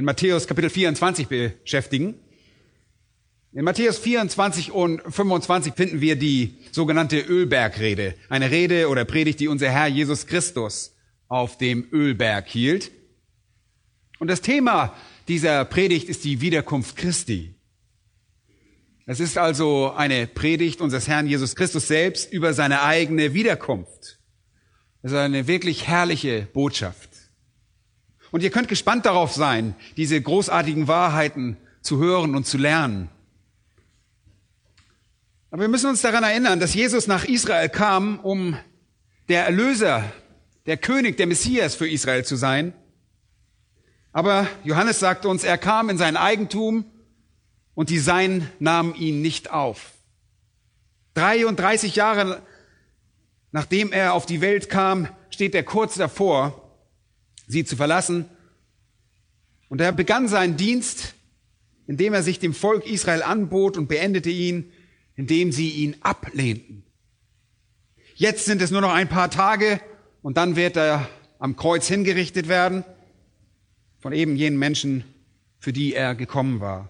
in Matthäus Kapitel 24 beschäftigen. In Matthäus 24 und 25 finden wir die sogenannte Ölbergrede, eine Rede oder Predigt, die unser Herr Jesus Christus auf dem Ölberg hielt. Und das Thema dieser Predigt ist die Wiederkunft Christi. Es ist also eine Predigt unseres Herrn Jesus Christus selbst über seine eigene Wiederkunft. Es ist eine wirklich herrliche Botschaft. Und ihr könnt gespannt darauf sein, diese großartigen Wahrheiten zu hören und zu lernen. Aber wir müssen uns daran erinnern, dass Jesus nach Israel kam, um der Erlöser, der König, der Messias für Israel zu sein. Aber Johannes sagt uns, er kam in sein Eigentum und die Seinen nahmen ihn nicht auf. 33 Jahre nachdem er auf die Welt kam, steht er kurz davor, sie zu verlassen. Und er begann seinen Dienst, indem er sich dem Volk Israel anbot und beendete ihn, indem sie ihn ablehnten. Jetzt sind es nur noch ein paar Tage und dann wird er am Kreuz hingerichtet werden von eben jenen Menschen, für die er gekommen war.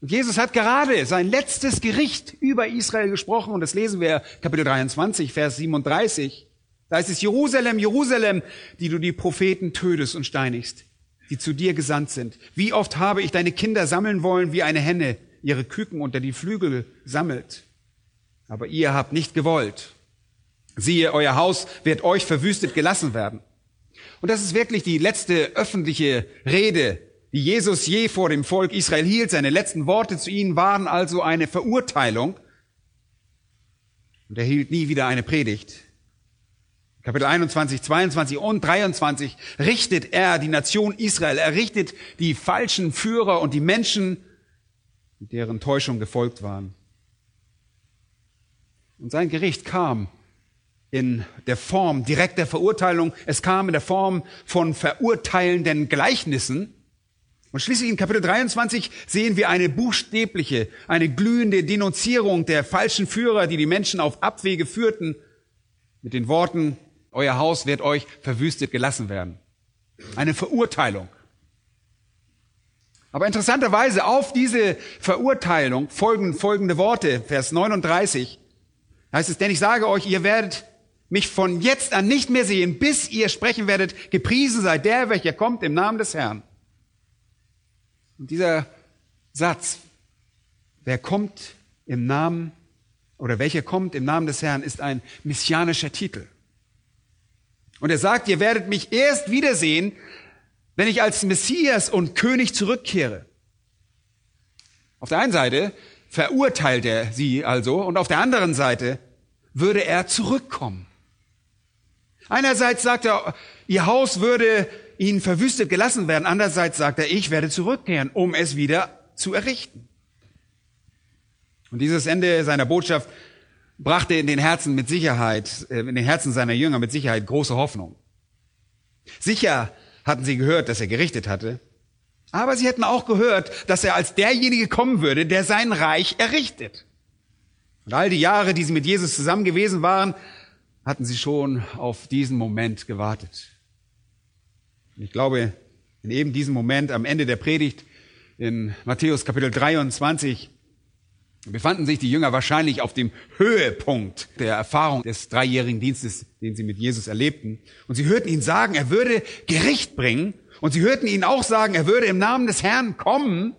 Und Jesus hat gerade sein letztes Gericht über Israel gesprochen und das lesen wir Kapitel 23, Vers 37. Da ist es Jerusalem, Jerusalem, die du die Propheten tötest und steinigst, die zu dir gesandt sind. Wie oft habe ich deine Kinder sammeln wollen, wie eine Henne ihre Küken unter die Flügel sammelt. Aber ihr habt nicht gewollt. Siehe, euer Haus wird euch verwüstet gelassen werden. Und das ist wirklich die letzte öffentliche Rede, die Jesus je vor dem Volk Israel hielt. Seine letzten Worte zu ihnen waren also eine Verurteilung. Und er hielt nie wieder eine Predigt. Kapitel 21, 22 und 23 richtet er die Nation Israel. Er richtet die falschen Führer und die Menschen, deren Täuschung gefolgt waren. Und sein Gericht kam in der Form direkter Verurteilung. Es kam in der Form von verurteilenden Gleichnissen. Und schließlich in Kapitel 23 sehen wir eine buchstäbliche, eine glühende Denunzierung der falschen Führer, die die Menschen auf Abwege führten, mit den Worten, euer Haus wird euch verwüstet gelassen werden. Eine Verurteilung. Aber interessanterweise auf diese Verurteilung folgen folgende Worte, Vers 39, heißt es, denn ich sage euch, ihr werdet mich von jetzt an nicht mehr sehen, bis ihr sprechen werdet, gepriesen sei der, welcher kommt im Namen des Herrn. Und dieser Satz, wer kommt im Namen oder welcher kommt im Namen des Herrn, ist ein messianischer Titel. Und er sagt, ihr werdet mich erst wiedersehen, wenn ich als Messias und König zurückkehre. Auf der einen Seite verurteilt er sie also und auf der anderen Seite würde er zurückkommen. Einerseits sagt er, ihr Haus würde ihnen verwüstet gelassen werden. Andererseits sagt er, ich werde zurückkehren, um es wieder zu errichten. Und dieses Ende seiner Botschaft brachte in den Herzen mit Sicherheit, äh, in den Herzen seiner Jünger mit Sicherheit große Hoffnung. Sicher hatten sie gehört, dass er gerichtet hatte, aber sie hätten auch gehört, dass er als derjenige kommen würde, der sein Reich errichtet. Und all die Jahre, die sie mit Jesus zusammen gewesen waren, hatten sie schon auf diesen Moment gewartet. Und ich glaube, in eben diesem Moment am Ende der Predigt in Matthäus Kapitel 23 befanden sich die Jünger wahrscheinlich auf dem Höhepunkt der Erfahrung des dreijährigen Dienstes, den sie mit Jesus erlebten. Und sie hörten ihn sagen, er würde Gericht bringen. Und sie hörten ihn auch sagen, er würde im Namen des Herrn kommen.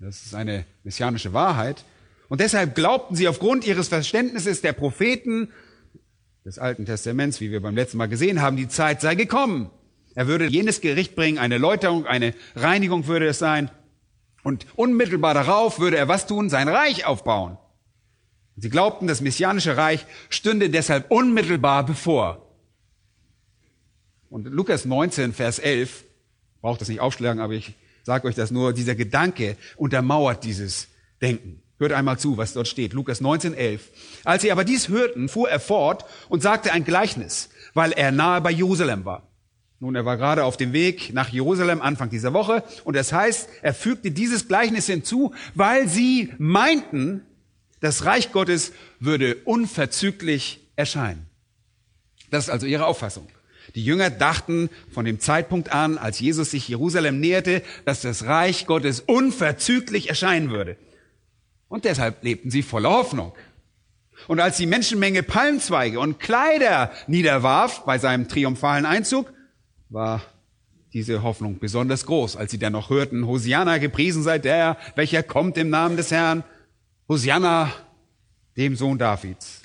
Das ist eine messianische Wahrheit. Und deshalb glaubten sie aufgrund ihres Verständnisses der Propheten des Alten Testaments, wie wir beim letzten Mal gesehen haben, die Zeit sei gekommen. Er würde jenes Gericht bringen, eine Läuterung, eine Reinigung würde es sein. Und unmittelbar darauf würde er was tun? Sein Reich aufbauen. Sie glaubten, das messianische Reich stünde deshalb unmittelbar bevor. Und Lukas 19, Vers 11 braucht das nicht aufschlagen, aber ich sage euch das nur. Dieser Gedanke untermauert dieses Denken. Hört einmal zu, was dort steht. Lukas 19, 11. Als sie aber dies hörten, fuhr er fort und sagte ein Gleichnis, weil er nahe bei Jerusalem war. Nun, er war gerade auf dem Weg nach Jerusalem Anfang dieser Woche und das heißt, er fügte dieses Gleichnis hinzu, weil sie meinten, das Reich Gottes würde unverzüglich erscheinen. Das ist also ihre Auffassung. Die Jünger dachten von dem Zeitpunkt an, als Jesus sich Jerusalem näherte, dass das Reich Gottes unverzüglich erscheinen würde. Und deshalb lebten sie voller Hoffnung. Und als die Menschenmenge Palmzweige und Kleider niederwarf bei seinem triumphalen Einzug, war diese Hoffnung besonders groß, als sie dann noch hörten, Hosianna, gepriesen sei der, welcher kommt im Namen des Herrn, Hosianna, dem Sohn Davids.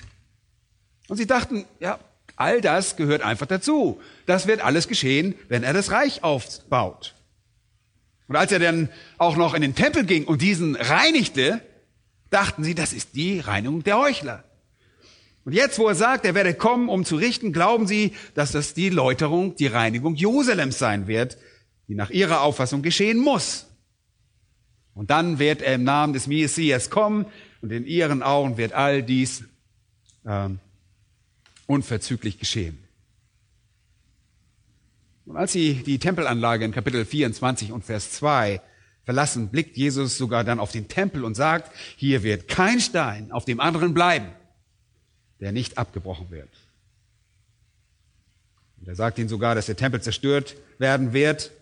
Und sie dachten, ja, all das gehört einfach dazu. Das wird alles geschehen, wenn er das Reich aufbaut. Und als er dann auch noch in den Tempel ging und diesen reinigte, dachten sie, das ist die Reinigung der Heuchler. Und jetzt, wo er sagt, er werde kommen, um zu richten, glauben sie, dass das die Läuterung, die Reinigung Jerusalems sein wird, die nach ihrer Auffassung geschehen muss. Und dann wird er im Namen des Messias kommen und in ihren Augen wird all dies ähm, unverzüglich geschehen. Und als sie die Tempelanlage in Kapitel 24 und Vers 2 verlassen, blickt Jesus sogar dann auf den Tempel und sagt, hier wird kein Stein auf dem anderen bleiben der nicht abgebrochen wird. Und er sagt ihnen sogar, dass der Tempel zerstört werden wird.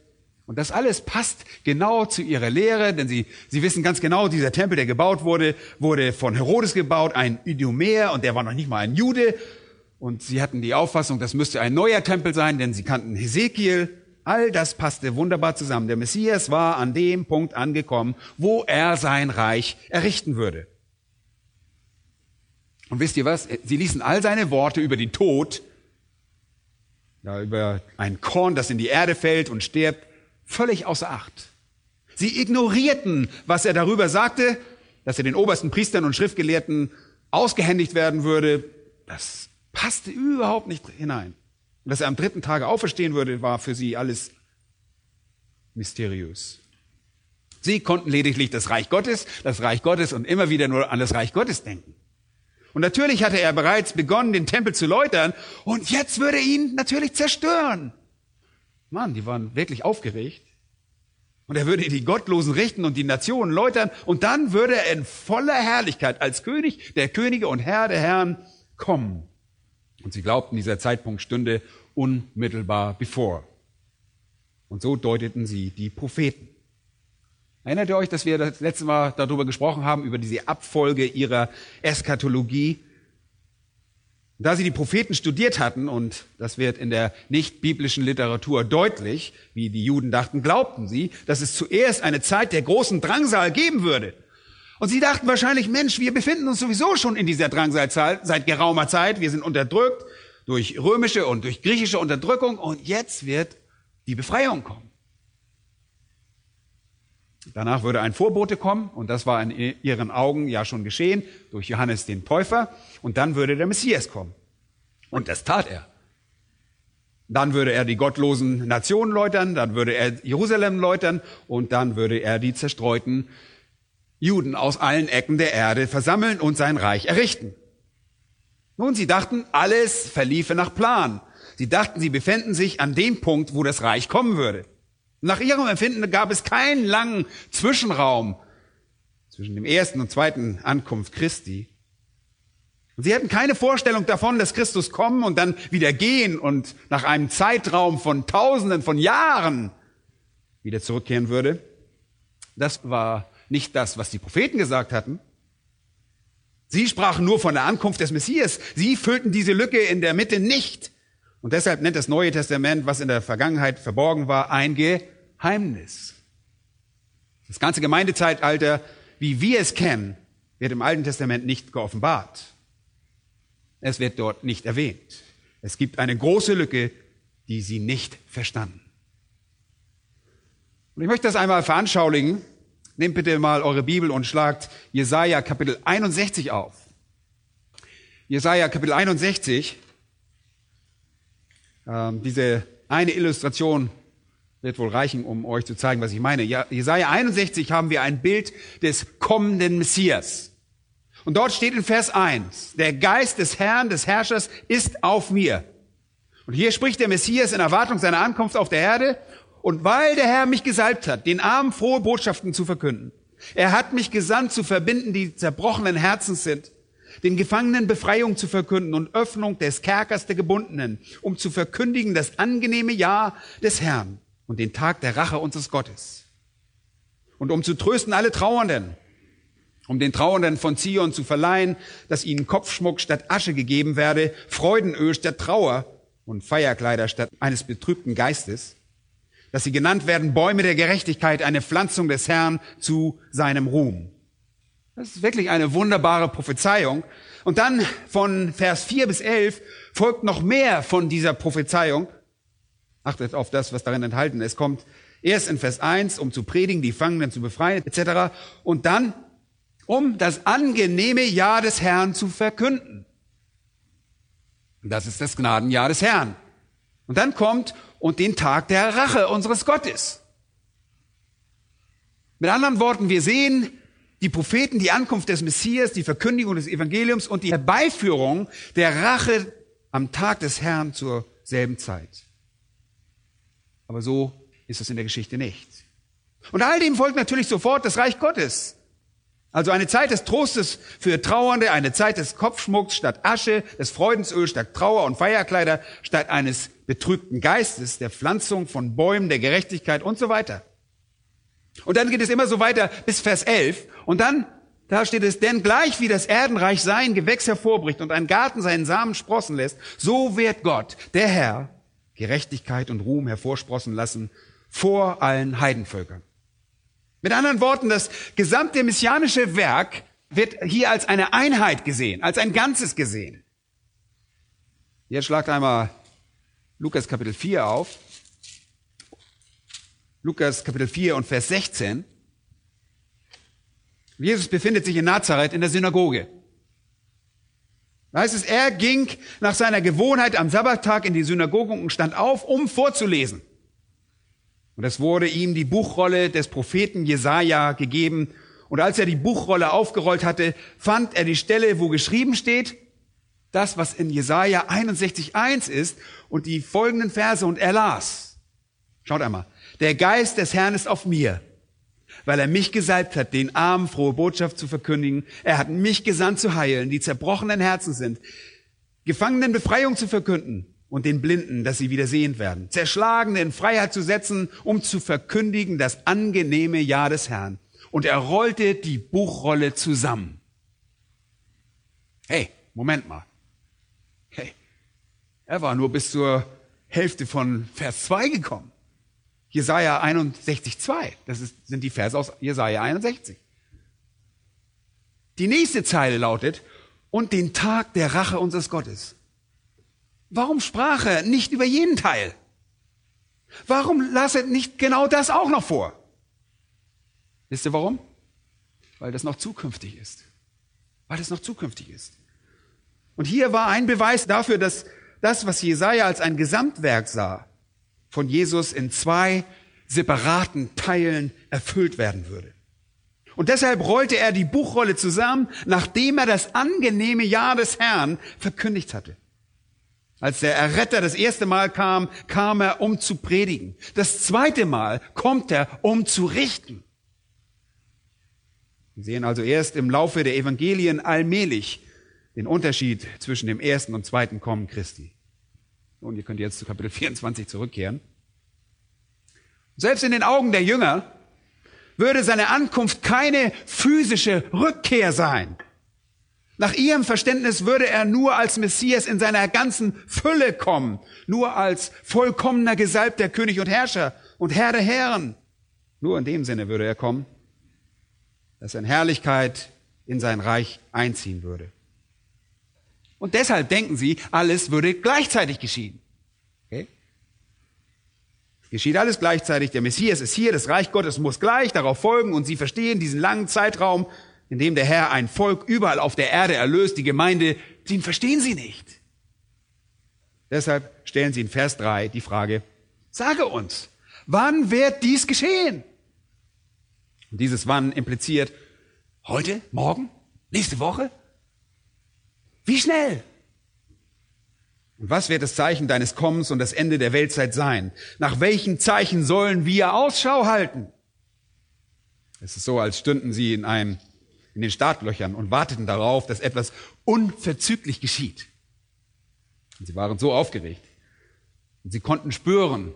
Und das alles passt genau zu ihrer Lehre, denn sie, sie wissen ganz genau, dieser Tempel, der gebaut wurde, wurde von Herodes gebaut, ein Idumäer, und der war noch nicht mal ein Jude. Und sie hatten die Auffassung, das müsste ein neuer Tempel sein, denn sie kannten Hesekiel. All das passte wunderbar zusammen. Der Messias war an dem Punkt angekommen, wo er sein Reich errichten würde. Und wisst ihr was? Sie ließen all seine Worte über den Tod, ja, über ein Korn, das in die Erde fällt und stirbt, völlig außer Acht. Sie ignorierten, was er darüber sagte, dass er den obersten Priestern und Schriftgelehrten ausgehändigt werden würde. Das passte überhaupt nicht hinein. Und dass er am dritten Tage auferstehen würde, war für sie alles mysteriös. Sie konnten lediglich das Reich Gottes, das Reich Gottes und immer wieder nur an das Reich Gottes denken. Und natürlich hatte er bereits begonnen, den Tempel zu läutern. Und jetzt würde er ihn natürlich zerstören. Mann, die waren wirklich aufgeregt. Und er würde die Gottlosen richten und die Nationen läutern. Und dann würde er in voller Herrlichkeit als König der Könige und Herr der Herren kommen. Und sie glaubten, dieser Zeitpunkt stünde unmittelbar bevor. Und so deuteten sie die Propheten. Erinnert ihr euch, dass wir das letzte Mal darüber gesprochen haben, über diese Abfolge ihrer Eschatologie? Da sie die Propheten studiert hatten, und das wird in der nicht-biblischen Literatur deutlich, wie die Juden dachten, glaubten sie, dass es zuerst eine Zeit der großen Drangsal geben würde. Und sie dachten wahrscheinlich, Mensch, wir befinden uns sowieso schon in dieser Drangsalzeit seit geraumer Zeit. Wir sind unterdrückt durch römische und durch griechische Unterdrückung und jetzt wird die Befreiung kommen. Danach würde ein Vorbote kommen und das war in ihren Augen ja schon geschehen durch Johannes den Täufer und dann würde der Messias kommen. Und das tat er. Dann würde er die gottlosen Nationen läutern, dann würde er Jerusalem läutern und dann würde er die zerstreuten Juden aus allen Ecken der Erde versammeln und sein Reich errichten. Nun, sie dachten, alles verliefe nach Plan. Sie dachten, sie befänden sich an dem Punkt, wo das Reich kommen würde. Nach ihrem Empfinden gab es keinen langen Zwischenraum zwischen dem ersten und zweiten Ankunft Christi. Und sie hatten keine Vorstellung davon, dass Christus kommen und dann wieder gehen und nach einem Zeitraum von Tausenden von Jahren wieder zurückkehren würde. Das war nicht das, was die Propheten gesagt hatten. Sie sprachen nur von der Ankunft des Messias. Sie füllten diese Lücke in der Mitte nicht. Und deshalb nennt das Neue Testament, was in der Vergangenheit verborgen war, ein Geheimnis. Das ganze Gemeindezeitalter, wie wir es kennen, wird im Alten Testament nicht geoffenbart. Es wird dort nicht erwähnt. Es gibt eine große Lücke, die sie nicht verstanden. Und ich möchte das einmal veranschaulichen. Nehmt bitte mal eure Bibel und schlagt Jesaja Kapitel 61 auf. Jesaja Kapitel 61. Ähm, diese eine Illustration Wird wohl reichen, um euch zu zeigen, was ich meine. Ja, Jesaja 61 haben wir ein Bild des kommenden Messias. Und dort steht in Vers 1, der Geist des Herrn, des Herrschers ist auf mir. Und hier spricht der Messias in Erwartung seiner Ankunft auf der Erde. Und weil der Herr mich gesalbt hat, den Armen frohe Botschaften zu verkünden, er hat mich gesandt zu verbinden, die zerbrochenen Herzens sind, den Gefangenen Befreiung zu verkünden und Öffnung des Kerkers der Gebundenen, um zu verkündigen das angenehme Jahr des Herrn und den Tag der Rache unseres Gottes. Und um zu trösten alle Trauernden, um den Trauernden von Zion zu verleihen, dass ihnen Kopfschmuck statt Asche gegeben werde, Freudenöl statt Trauer und Feierkleider statt eines betrübten Geistes, dass sie genannt werden Bäume der Gerechtigkeit, eine Pflanzung des Herrn zu seinem Ruhm. Das ist wirklich eine wunderbare Prophezeiung. Und dann von Vers 4 bis 11 folgt noch mehr von dieser Prophezeiung. Achtet auf das, was darin enthalten ist. Es kommt erst in Vers 1, um zu predigen, die Gefangenen zu befreien, etc. Und dann, um das angenehme Jahr des Herrn zu verkünden. Das ist das Gnadenjahr des Herrn. Und dann kommt, und den Tag der Rache unseres Gottes. Mit anderen Worten, wir sehen die Propheten, die Ankunft des Messias, die Verkündigung des Evangeliums und die Herbeiführung der Rache am Tag des Herrn zur selben Zeit. Aber so ist es in der Geschichte nicht. Und all dem folgt natürlich sofort das Reich Gottes. Also eine Zeit des Trostes für Trauernde, eine Zeit des Kopfschmucks statt Asche, des Freudensöl statt Trauer und Feierkleider statt eines betrübten Geistes, der Pflanzung von Bäumen, der Gerechtigkeit und so weiter. Und dann geht es immer so weiter bis Vers 11 und dann, da steht es, denn gleich wie das Erdenreich sein Gewächs hervorbricht und ein Garten seinen Samen sprossen lässt, so wird Gott, der Herr, Gerechtigkeit und Ruhm hervorsprossen lassen vor allen Heidenvölkern. Mit anderen Worten, das gesamte messianische Werk wird hier als eine Einheit gesehen, als ein Ganzes gesehen. Jetzt schlagt einmal Lukas Kapitel 4 auf. Lukas Kapitel 4 und Vers 16. Jesus befindet sich in Nazareth in der Synagoge. Da heißt es, er ging nach seiner Gewohnheit am Sabbattag in die Synagoge und stand auf, um vorzulesen. Und es wurde ihm die Buchrolle des Propheten Jesaja gegeben. Und als er die Buchrolle aufgerollt hatte, fand er die Stelle, wo geschrieben steht, das, was in Jesaja 61,1 ist und die folgenden Verse und er las. Schaut einmal. Der Geist des Herrn ist auf mir, weil er mich gesalbt hat, den Armen frohe Botschaft zu verkündigen. Er hat mich gesandt zu heilen, die zerbrochenen Herzen sind, Gefangenen Befreiung zu verkünden und den Blinden, dass sie wieder sehend werden, Zerschlagene in Freiheit zu setzen, um zu verkündigen das angenehme Jahr des Herrn. Und er rollte die Buchrolle zusammen. Hey, Moment mal. Hey, er war nur bis zur Hälfte von Vers 2 gekommen. Jesaja 61, 2. Das ist, sind die Verse aus Jesaja 61. Die nächste Zeile lautet, und den Tag der Rache unseres Gottes. Warum sprach er nicht über jeden Teil? Warum lasset nicht genau das auch noch vor? Wisst ihr warum? Weil das noch zukünftig ist. Weil das noch zukünftig ist. Und hier war ein Beweis dafür, dass das, was Jesaja als ein Gesamtwerk sah, von Jesus in zwei separaten Teilen erfüllt werden würde. Und deshalb rollte er die Buchrolle zusammen, nachdem er das angenehme Jahr des Herrn verkündigt hatte. Als der Erretter das erste Mal kam, kam er, um zu predigen. Das zweite Mal kommt er, um zu richten. Wir sehen also erst im Laufe der Evangelien allmählich den Unterschied zwischen dem ersten und zweiten Kommen Christi. Und ihr könnt jetzt zu Kapitel 24 zurückkehren. Selbst in den Augen der Jünger würde seine Ankunft keine physische Rückkehr sein. Nach ihrem Verständnis würde er nur als Messias in seiner ganzen Fülle kommen, nur als vollkommener gesalbter König und Herrscher und Herr der Herren. Nur in dem Sinne würde er kommen, dass er in Herrlichkeit in sein Reich einziehen würde. Und deshalb denken sie, alles würde gleichzeitig geschehen. Okay? Geschieht alles gleichzeitig. Der Messias ist hier, das Reich Gottes muss gleich darauf folgen und sie verstehen diesen langen Zeitraum in dem der Herr ein Volk überall auf der Erde erlöst, die Gemeinde, den verstehen sie nicht. Deshalb stellen sie in Vers 3 die Frage, sage uns, Wann wird dies geschehen? Und dieses Wann impliziert heute, morgen, nächste Woche? Wie schnell? Und was wird das Zeichen deines Kommens und das Ende der Weltzeit sein? Nach welchen Zeichen sollen wir Ausschau halten? Es ist so, als stünden sie in einem, in den Startlöchern und warteten darauf, dass etwas unverzüglich geschieht. Und sie waren so aufgeregt. Und sie konnten spüren,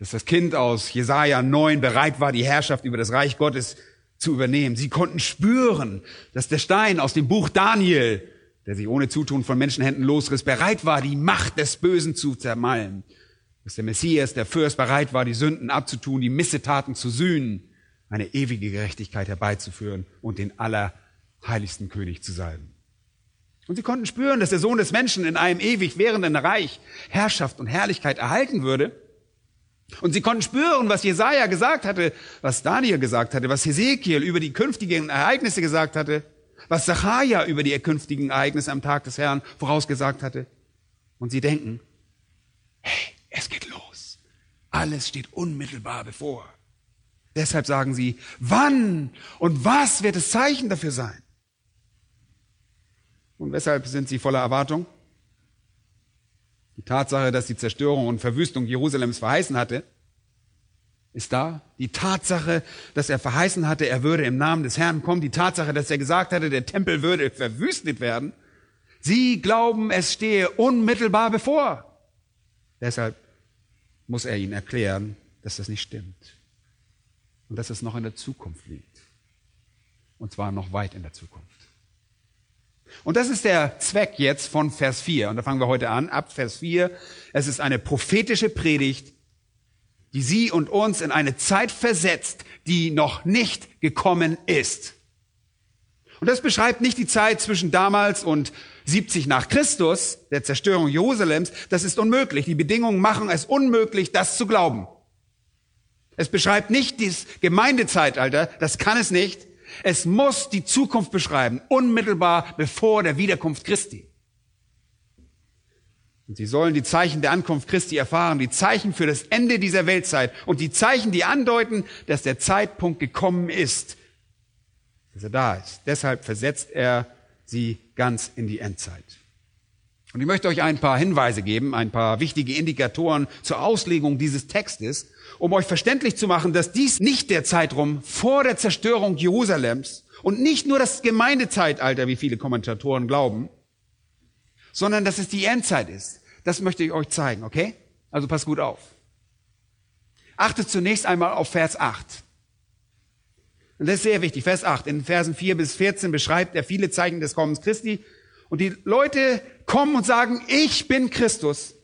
dass das Kind aus Jesaja 9 bereit war, die Herrschaft über das Reich Gottes zu übernehmen. Sie konnten spüren, dass der Stein aus dem Buch Daniel, der sich ohne Zutun von Menschenhänden losriss, bereit war, die Macht des Bösen zu zermalmen. Dass der Messias, der Fürst, bereit war, die Sünden abzutun, die Missetaten zu sühnen, eine ewige Gerechtigkeit herbeizuführen und den allerheiligsten König zu salben. Und sie konnten spüren, dass der Sohn des Menschen in einem ewig währenden Reich Herrschaft und Herrlichkeit erhalten würde. Und sie konnten spüren, was Jesaja gesagt hatte, was Daniel gesagt hatte, was Hesekiel über die künftigen Ereignisse gesagt hatte, was Zachariah über die künftigen Ereignisse am Tag des Herrn vorausgesagt hatte. Und sie denken, hey, es geht los. Alles steht unmittelbar bevor. Deshalb sagen sie, wann und was wird das Zeichen dafür sein? Und weshalb sind sie voller Erwartung? Die Tatsache, dass die Zerstörung und Verwüstung Jerusalems verheißen hatte, ist da. Die Tatsache, dass er verheißen hatte, er würde im Namen des Herrn kommen. Die Tatsache, dass er gesagt hatte, der Tempel würde verwüstet werden. Sie glauben, es stehe unmittelbar bevor. Deshalb muss er ihnen erklären, dass das nicht stimmt. Und dass es noch in der Zukunft liegt. Und zwar noch weit in der Zukunft. Und das ist der Zweck jetzt von Vers 4. Und da fangen wir heute an, ab Vers 4. Es ist eine prophetische Predigt, die Sie und uns in eine Zeit versetzt, die noch nicht gekommen ist. Und das beschreibt nicht die Zeit zwischen damals und 70 nach Christus, der Zerstörung Jerusalems. Das ist unmöglich. Die Bedingungen machen es unmöglich, das zu glauben. Es beschreibt nicht das Gemeindezeitalter, das kann es nicht. Es muss die Zukunft beschreiben, unmittelbar bevor der Wiederkunft Christi. Und sie sollen die Zeichen der Ankunft Christi erfahren, die Zeichen für das Ende dieser Weltzeit und die Zeichen, die andeuten, dass der Zeitpunkt gekommen ist, dass er da ist. Deshalb versetzt er sie ganz in die Endzeit. Und ich möchte euch ein paar Hinweise geben, ein paar wichtige Indikatoren zur Auslegung dieses Textes, um euch verständlich zu machen, dass dies nicht der Zeitraum vor der Zerstörung Jerusalems und nicht nur das Gemeindezeitalter, wie viele Kommentatoren glauben, sondern dass es die Endzeit ist. Das möchte ich euch zeigen, okay? Also passt gut auf. Achtet zunächst einmal auf Vers 8. Und das ist sehr wichtig. Vers 8. In Versen 4 bis 14 beschreibt er viele Zeichen des Kommens Christi. Und die Leute kommen und sagen, ich bin Christus.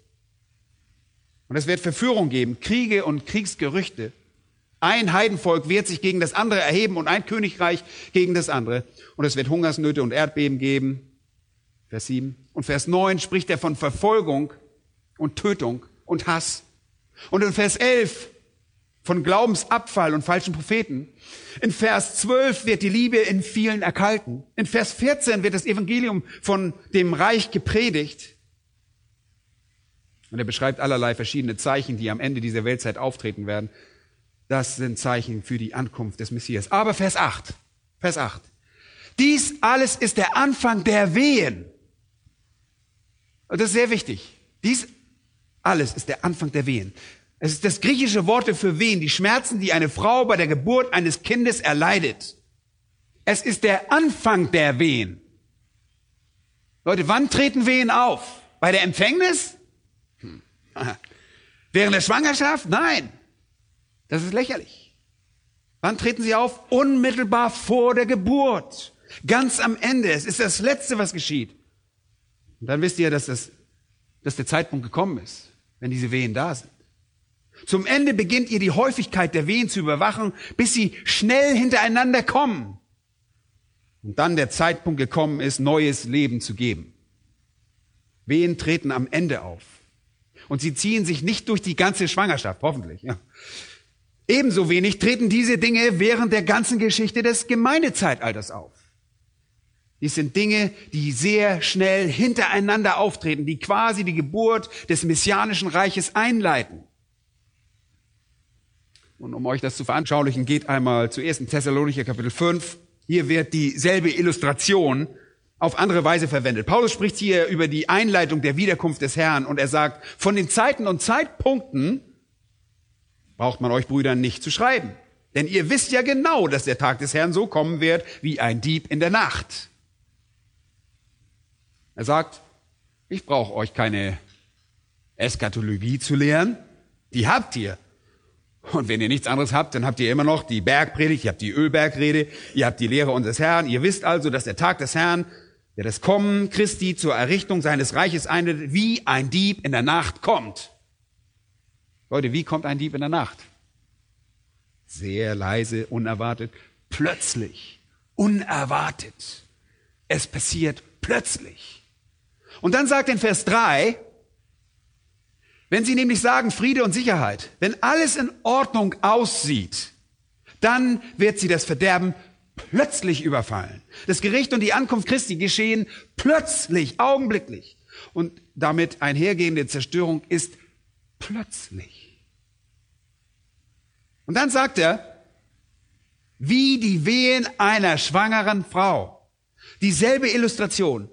Und es wird Verführung geben, Kriege und Kriegsgerüchte. Ein Heidenvolk wird sich gegen das andere erheben und ein Königreich gegen das andere. Und es wird Hungersnöte und Erdbeben geben. Vers 7. Und Vers 9 spricht er von Verfolgung und Tötung und Hass. Und in Vers 11 von Glaubensabfall und falschen Propheten. In Vers 12 wird die Liebe in vielen erkalten. In Vers 14 wird das Evangelium von dem Reich gepredigt. Und er beschreibt allerlei verschiedene Zeichen, die am Ende dieser Weltzeit auftreten werden. Das sind Zeichen für die Ankunft des Messias. Aber Vers 8, Vers 8. Dies alles ist der Anfang der Wehen. Und das ist sehr wichtig. Dies alles ist der Anfang der Wehen. Es ist das griechische Wort für Wehen, die Schmerzen, die eine Frau bei der Geburt eines Kindes erleidet. Es ist der Anfang der Wehen. Leute, wann treten Wehen auf? Bei der Empfängnis? Hm. Während der Schwangerschaft? Nein. Das ist lächerlich. Wann treten sie auf? Unmittelbar vor der Geburt. Ganz am Ende. Es ist das Letzte, was geschieht. Und dann wisst ihr, dass, das, dass der Zeitpunkt gekommen ist, wenn diese Wehen da sind. Zum Ende beginnt ihr die Häufigkeit der Wehen zu überwachen, bis sie schnell hintereinander kommen. Und dann der Zeitpunkt gekommen ist, neues Leben zu geben. Wehen treten am Ende auf. Und sie ziehen sich nicht durch die ganze Schwangerschaft, hoffentlich. Ja. Ebenso wenig treten diese Dinge während der ganzen Geschichte des Gemeindezeitalters auf. Dies sind Dinge, die sehr schnell hintereinander auftreten, die quasi die Geburt des messianischen Reiches einleiten. Und um euch das zu veranschaulichen, geht einmal zu 1. Thessalonicher Kapitel 5. Hier wird dieselbe Illustration auf andere Weise verwendet. Paulus spricht hier über die Einleitung der Wiederkunft des Herrn und er sagt, von den Zeiten und Zeitpunkten braucht man euch Brüdern nicht zu schreiben. Denn ihr wisst ja genau, dass der Tag des Herrn so kommen wird wie ein Dieb in der Nacht. Er sagt, ich brauche euch keine Eskatologie zu lehren. Die habt ihr. Und wenn ihr nichts anderes habt, dann habt ihr immer noch die Bergpredigt, ihr habt die Ölbergrede, ihr habt die Lehre unseres Herrn. Ihr wisst also, dass der Tag des Herrn, der das Kommen Christi zur Errichtung seines Reiches einleitet, wie ein Dieb in der Nacht kommt. Leute, wie kommt ein Dieb in der Nacht? Sehr leise, unerwartet, plötzlich, unerwartet. Es passiert plötzlich. Und dann sagt in Vers 3, wenn Sie nämlich sagen Friede und Sicherheit, wenn alles in Ordnung aussieht, dann wird Sie das Verderben plötzlich überfallen. Das Gericht und die Ankunft Christi geschehen plötzlich, augenblicklich. Und damit einhergehende Zerstörung ist plötzlich. Und dann sagt er, wie die Wehen einer schwangeren Frau. Dieselbe Illustration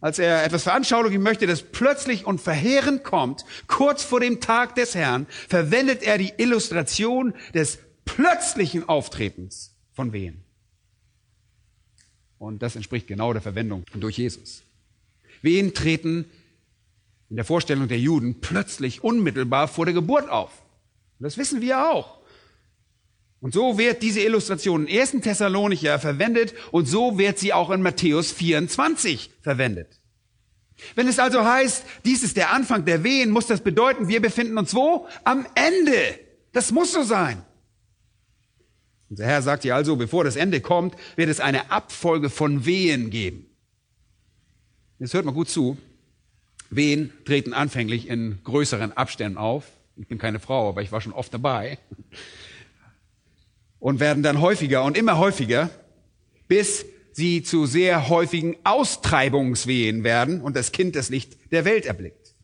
als er etwas veranschaulichen möchte, das plötzlich und verheerend kommt, kurz vor dem Tag des Herrn, verwendet er die Illustration des plötzlichen Auftretens von Wehen. Und das entspricht genau der Verwendung durch Jesus. Wehen treten in der Vorstellung der Juden plötzlich unmittelbar vor der Geburt auf. Das wissen wir auch. Und so wird diese Illustration in 1. Thessalonicher verwendet und so wird sie auch in Matthäus 24 verwendet. Wenn es also heißt, dies ist der Anfang der Wehen, muss das bedeuten, wir befinden uns wo? Am Ende. Das muss so sein. Unser Herr sagt hier also, bevor das Ende kommt, wird es eine Abfolge von Wehen geben. Jetzt hört mal gut zu. Wehen treten anfänglich in größeren Abständen auf. Ich bin keine Frau, aber ich war schon oft dabei und werden dann häufiger und immer häufiger, bis sie zu sehr häufigen Austreibungswehen werden und das Kind das Licht der Welt erblickt.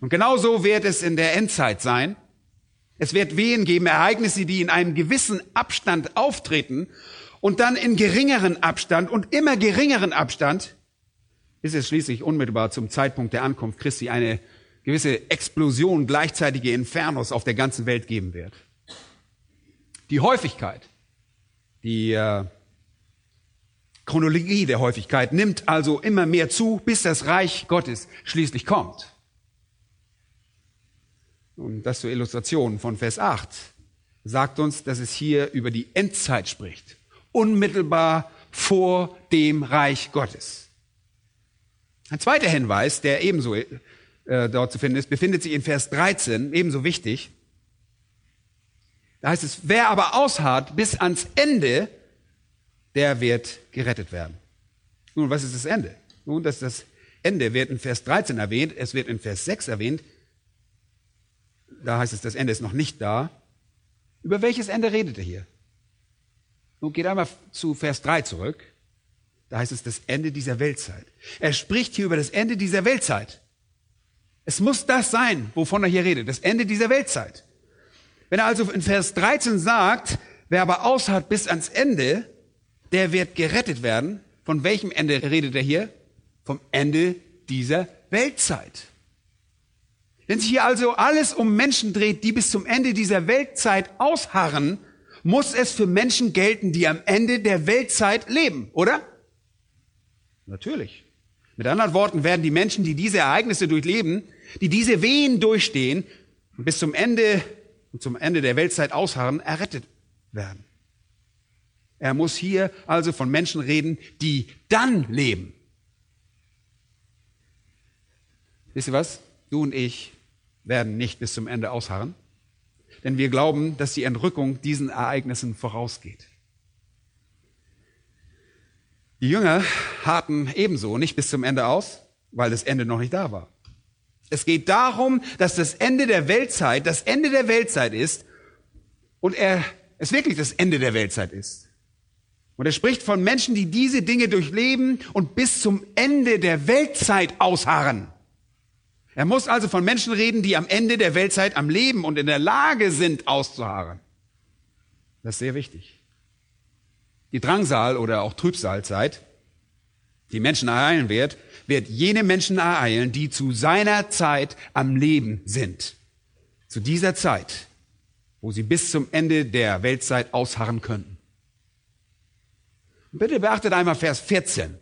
Und genauso wird es in der Endzeit sein. Es wird Wehen geben, Ereignisse, die in einem gewissen Abstand auftreten und dann in geringeren Abstand und immer geringeren Abstand, bis es schließlich unmittelbar zum Zeitpunkt der Ankunft Christi eine gewisse Explosion, gleichzeitige Infernos auf der ganzen Welt geben wird. Die Häufigkeit, die äh, Chronologie der Häufigkeit nimmt also immer mehr zu, bis das Reich Gottes schließlich kommt. Und das zur Illustration von Vers 8 sagt uns, dass es hier über die Endzeit spricht. Unmittelbar vor dem Reich Gottes. Ein zweiter Hinweis, der ebenso äh, dort zu finden ist, befindet sich in Vers 13, ebenso wichtig. Da heißt es, wer aber ausharrt bis ans Ende, der wird gerettet werden. Nun, was ist das Ende? Nun, das, das Ende wird in Vers 13 erwähnt, es wird in Vers 6 erwähnt. Da heißt es, das Ende ist noch nicht da. Über welches Ende redet er hier? Nun geht einmal zu Vers 3 zurück. Da heißt es das Ende dieser Weltzeit. Er spricht hier über das Ende dieser Weltzeit. Es muss das sein, wovon er hier redet, das Ende dieser Weltzeit. Wenn er also in Vers 13 sagt, wer aber ausharrt bis ans Ende, der wird gerettet werden. Von welchem Ende redet er hier? Vom Ende dieser Weltzeit. Wenn sich hier also alles um Menschen dreht, die bis zum Ende dieser Weltzeit ausharren, muss es für Menschen gelten, die am Ende der Weltzeit leben, oder? Natürlich. Mit anderen Worten werden die Menschen, die diese Ereignisse durchleben, die diese Wehen durchstehen, bis zum Ende und zum Ende der Weltzeit ausharren, errettet werden. Er muss hier also von Menschen reden, die dann leben. Wisst ihr was? Du und ich werden nicht bis zum Ende ausharren, denn wir glauben, dass die Entrückung diesen Ereignissen vorausgeht. Die Jünger harten ebenso nicht bis zum Ende aus, weil das Ende noch nicht da war. Es geht darum, dass das Ende der Weltzeit das Ende der Weltzeit ist und er es wirklich das Ende der Weltzeit ist. Und er spricht von Menschen, die diese Dinge durchleben und bis zum Ende der Weltzeit ausharren. Er muss also von Menschen reden, die am Ende der Weltzeit am Leben und in der Lage sind, auszuharren. Das ist sehr wichtig. Die Drangsal oder auch Trübsalzeit, die Menschen ereilen wird, wird jene Menschen ereilen, die zu seiner Zeit am Leben sind. Zu dieser Zeit, wo sie bis zum Ende der Weltzeit ausharren könnten. Bitte beachtet einmal Vers 14,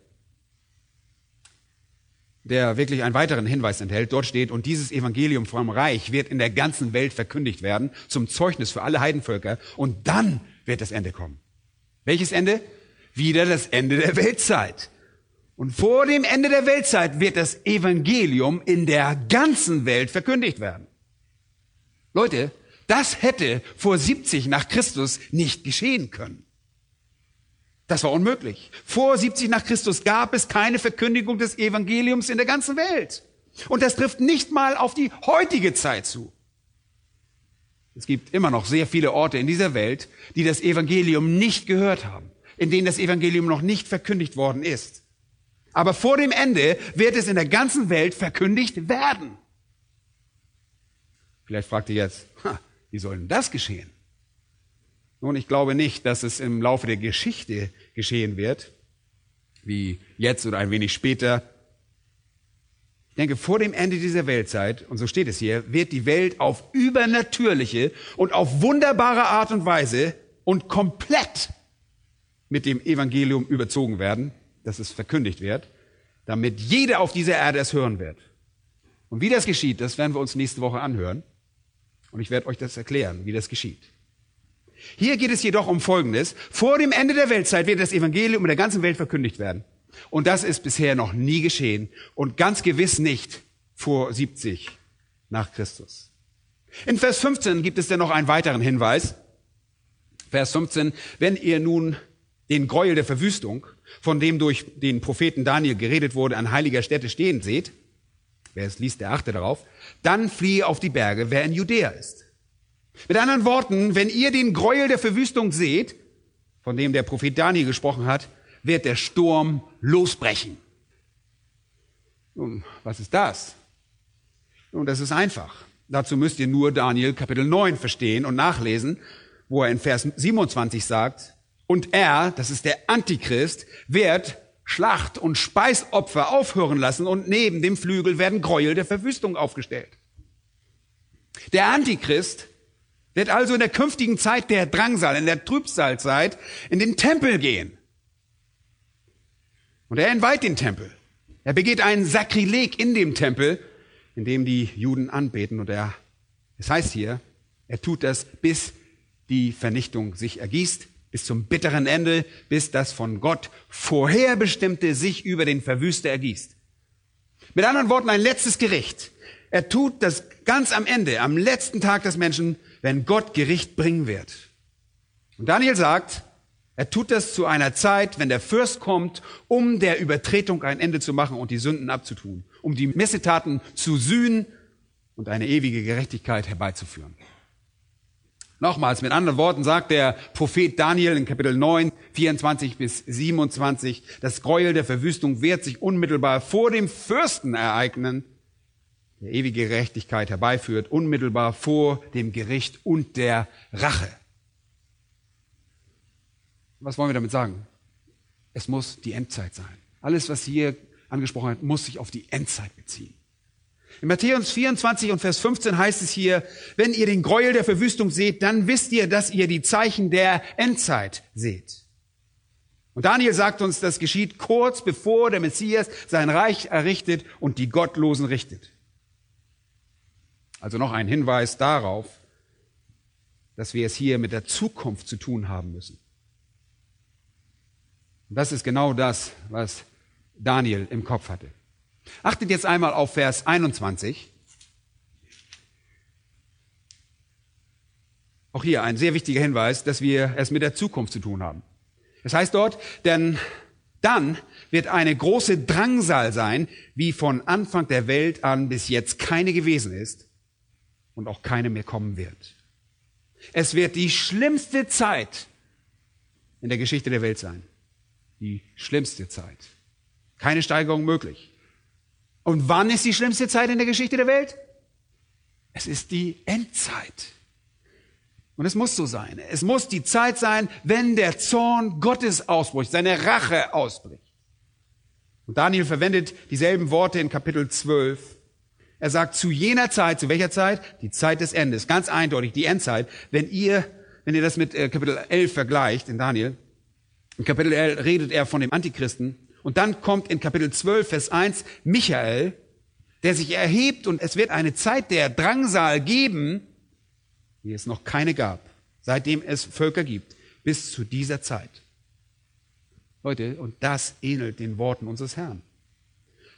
der wirklich einen weiteren Hinweis enthält. Dort steht, und dieses Evangelium vom Reich wird in der ganzen Welt verkündigt werden, zum Zeugnis für alle Heidenvölker, und dann wird das Ende kommen. Welches Ende? Wieder das Ende der Weltzeit. Und vor dem Ende der Weltzeit wird das Evangelium in der ganzen Welt verkündigt werden. Leute, das hätte vor 70 nach Christus nicht geschehen können. Das war unmöglich. Vor 70 nach Christus gab es keine Verkündigung des Evangeliums in der ganzen Welt. Und das trifft nicht mal auf die heutige Zeit zu. Es gibt immer noch sehr viele Orte in dieser Welt, die das Evangelium nicht gehört haben, in denen das Evangelium noch nicht verkündigt worden ist. Aber vor dem Ende wird es in der ganzen Welt verkündigt werden. Vielleicht fragt ihr jetzt, wie soll denn das geschehen? Nun, ich glaube nicht, dass es im Laufe der Geschichte geschehen wird, wie jetzt oder ein wenig später. Ich denke, vor dem Ende dieser Weltzeit, und so steht es hier, wird die Welt auf übernatürliche und auf wunderbare Art und Weise und komplett mit dem Evangelium überzogen werden, dass es verkündigt wird, damit jeder auf dieser Erde es hören wird. Und wie das geschieht, das werden wir uns nächste Woche anhören. Und ich werde euch das erklären, wie das geschieht. Hier geht es jedoch um Folgendes. Vor dem Ende der Weltzeit wird das Evangelium in der ganzen Welt verkündigt werden. Und das ist bisher noch nie geschehen und ganz gewiss nicht vor 70 nach Christus. In Vers 15 gibt es dann noch einen weiteren Hinweis. Vers 15, wenn ihr nun den Gräuel der Verwüstung, von dem durch den Propheten Daniel geredet wurde, an heiliger Stätte stehen seht, wer es liest, der achte darauf, dann fliehe auf die Berge, wer in Judäa ist. Mit anderen Worten, wenn ihr den Gräuel der Verwüstung seht, von dem der Prophet Daniel gesprochen hat, wird der Sturm losbrechen. Nun, was ist das? Nun, das ist einfach. Dazu müsst ihr nur Daniel Kapitel 9 verstehen und nachlesen, wo er in Vers 27 sagt, und er, das ist der Antichrist, wird Schlacht und Speisopfer aufhören lassen und neben dem Flügel werden Gräuel der Verwüstung aufgestellt. Der Antichrist wird also in der künftigen Zeit der Drangsal, in der Trübsalzeit, in den Tempel gehen. Und er entweiht den Tempel. Er begeht einen Sakrileg in dem Tempel, in dem die Juden anbeten. Und er, es heißt hier, er tut das, bis die Vernichtung sich ergießt, bis zum bitteren Ende, bis das von Gott vorherbestimmte sich über den Verwüster ergießt. Mit anderen Worten, ein letztes Gericht. Er tut das ganz am Ende, am letzten Tag des Menschen, wenn Gott Gericht bringen wird. Und Daniel sagt, er tut das zu einer Zeit, wenn der Fürst kommt, um der Übertretung ein Ende zu machen und die Sünden abzutun, um die Missetaten zu sühnen und eine ewige Gerechtigkeit herbeizuführen. Nochmals, mit anderen Worten sagt der Prophet Daniel in Kapitel 9, 24 bis 27, das Gräuel der Verwüstung wird sich unmittelbar vor dem Fürsten ereignen, der ewige Gerechtigkeit herbeiführt, unmittelbar vor dem Gericht und der Rache. Was wollen wir damit sagen? Es muss die Endzeit sein. Alles, was hier angesprochen wird, muss sich auf die Endzeit beziehen. In Matthäus 24 und Vers 15 heißt es hier, wenn ihr den Gräuel der Verwüstung seht, dann wisst ihr, dass ihr die Zeichen der Endzeit seht. Und Daniel sagt uns, das geschieht kurz bevor der Messias sein Reich errichtet und die Gottlosen richtet. Also noch ein Hinweis darauf, dass wir es hier mit der Zukunft zu tun haben müssen. Und das ist genau das, was Daniel im Kopf hatte. Achtet jetzt einmal auf Vers 21. Auch hier ein sehr wichtiger Hinweis, dass wir es mit der Zukunft zu tun haben. Es heißt dort, denn dann wird eine große Drangsal sein, wie von Anfang der Welt an bis jetzt keine gewesen ist und auch keine mehr kommen wird. Es wird die schlimmste Zeit in der Geschichte der Welt sein. Die schlimmste Zeit. Keine Steigerung möglich. Und wann ist die schlimmste Zeit in der Geschichte der Welt? Es ist die Endzeit. Und es muss so sein. Es muss die Zeit sein, wenn der Zorn Gottes ausbricht, seine Rache ausbricht. Und Daniel verwendet dieselben Worte in Kapitel 12. Er sagt, zu jener Zeit, zu welcher Zeit? Die Zeit des Endes. Ganz eindeutig, die Endzeit. Wenn ihr, wenn ihr das mit äh, Kapitel 11 vergleicht in Daniel, in Kapitel 11 redet er von dem Antichristen. Und dann kommt in Kapitel 12, Vers 1 Michael, der sich erhebt und es wird eine Zeit der Drangsal geben, wie es noch keine gab, seitdem es Völker gibt, bis zu dieser Zeit. Leute, und das ähnelt den Worten unseres Herrn.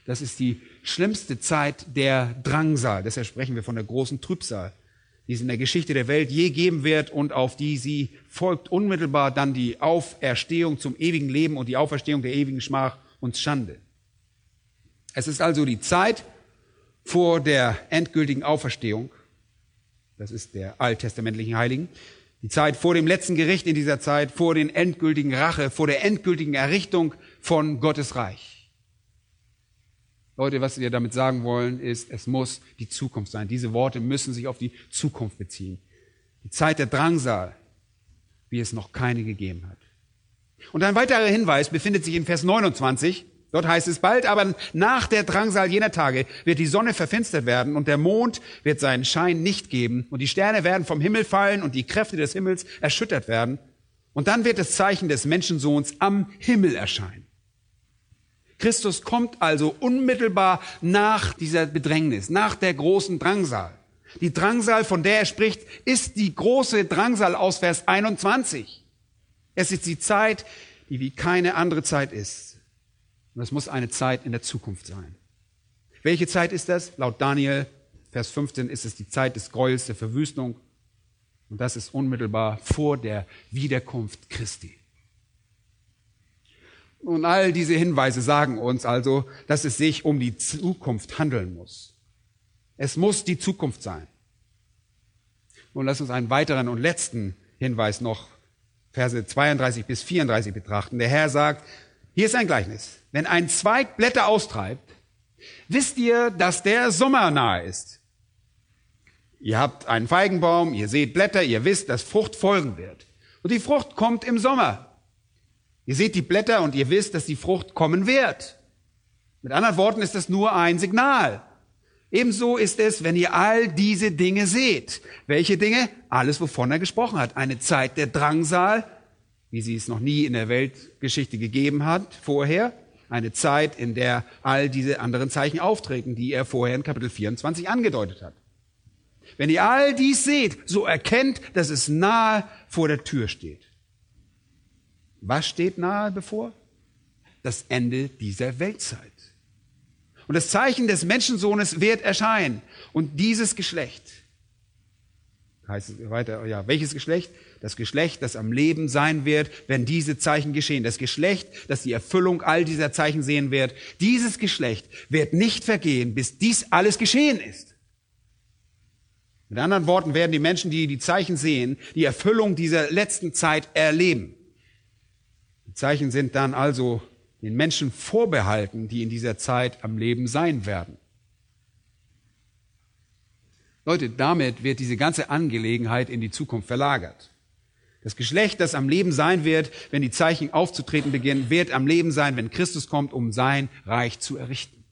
Das ist die schlimmste Zeit der Drangsal. Deshalb sprechen wir von der großen Trübsal, die es in der Geschichte der Welt je geben wird und auf die sie folgt unmittelbar dann die Auferstehung zum ewigen Leben und die Auferstehung der ewigen Schmach und Schande. Es ist also die Zeit vor der endgültigen Auferstehung das ist der alttestamentlichen Heiligen, die Zeit vor dem letzten Gericht in dieser Zeit, vor den endgültigen Rache, vor der endgültigen Errichtung von Gottes Reich. Leute, was wir damit sagen wollen, ist, es muss die Zukunft sein. Diese Worte müssen sich auf die Zukunft beziehen. Die Zeit der Drangsal, wie es noch keine gegeben hat. Und ein weiterer Hinweis befindet sich in Vers 29. Dort heißt es bald, aber nach der Drangsal jener Tage wird die Sonne verfinstert werden und der Mond wird seinen Schein nicht geben und die Sterne werden vom Himmel fallen und die Kräfte des Himmels erschüttert werden. Und dann wird das Zeichen des Menschensohns am Himmel erscheinen. Christus kommt also unmittelbar nach dieser Bedrängnis, nach der großen Drangsal. Die Drangsal, von der er spricht, ist die große Drangsal aus Vers 21. Es ist die Zeit, die wie keine andere Zeit ist. Und es muss eine Zeit in der Zukunft sein. Welche Zeit ist das? Laut Daniel, Vers 15, ist es die Zeit des Gräuels, der Verwüstung. Und das ist unmittelbar vor der Wiederkunft Christi. Und all diese Hinweise sagen uns also, dass es sich um die Zukunft handeln muss. Es muss die Zukunft sein. Und lass uns einen weiteren und letzten Hinweis noch, Verse 32 bis 34 betrachten. Der Herr sagt, hier ist ein Gleichnis. Wenn ein Zweig Blätter austreibt, wisst ihr, dass der Sommer nahe ist. Ihr habt einen Feigenbaum, ihr seht Blätter, ihr wisst, dass Frucht folgen wird. Und die Frucht kommt im Sommer. Ihr seht die Blätter und ihr wisst, dass die Frucht kommen wird. Mit anderen Worten ist das nur ein Signal. Ebenso ist es, wenn ihr all diese Dinge seht. Welche Dinge? Alles, wovon er gesprochen hat. Eine Zeit der Drangsal, wie sie es noch nie in der Weltgeschichte gegeben hat vorher. Eine Zeit, in der all diese anderen Zeichen auftreten, die er vorher in Kapitel 24 angedeutet hat. Wenn ihr all dies seht, so erkennt, dass es nahe vor der Tür steht. Was steht nahe bevor? Das Ende dieser Weltzeit. Und das Zeichen des Menschensohnes wird erscheinen. Und dieses Geschlecht, heißt es weiter, ja, welches Geschlecht? Das Geschlecht, das am Leben sein wird, wenn diese Zeichen geschehen. Das Geschlecht, das die Erfüllung all dieser Zeichen sehen wird. Dieses Geschlecht wird nicht vergehen, bis dies alles geschehen ist. Mit anderen Worten werden die Menschen, die die Zeichen sehen, die Erfüllung dieser letzten Zeit erleben. Zeichen sind dann also den Menschen vorbehalten, die in dieser Zeit am Leben sein werden. Leute, damit wird diese ganze Angelegenheit in die Zukunft verlagert. Das Geschlecht, das am Leben sein wird, wenn die Zeichen aufzutreten beginnen, wird am Leben sein, wenn Christus kommt, um sein Reich zu errichten.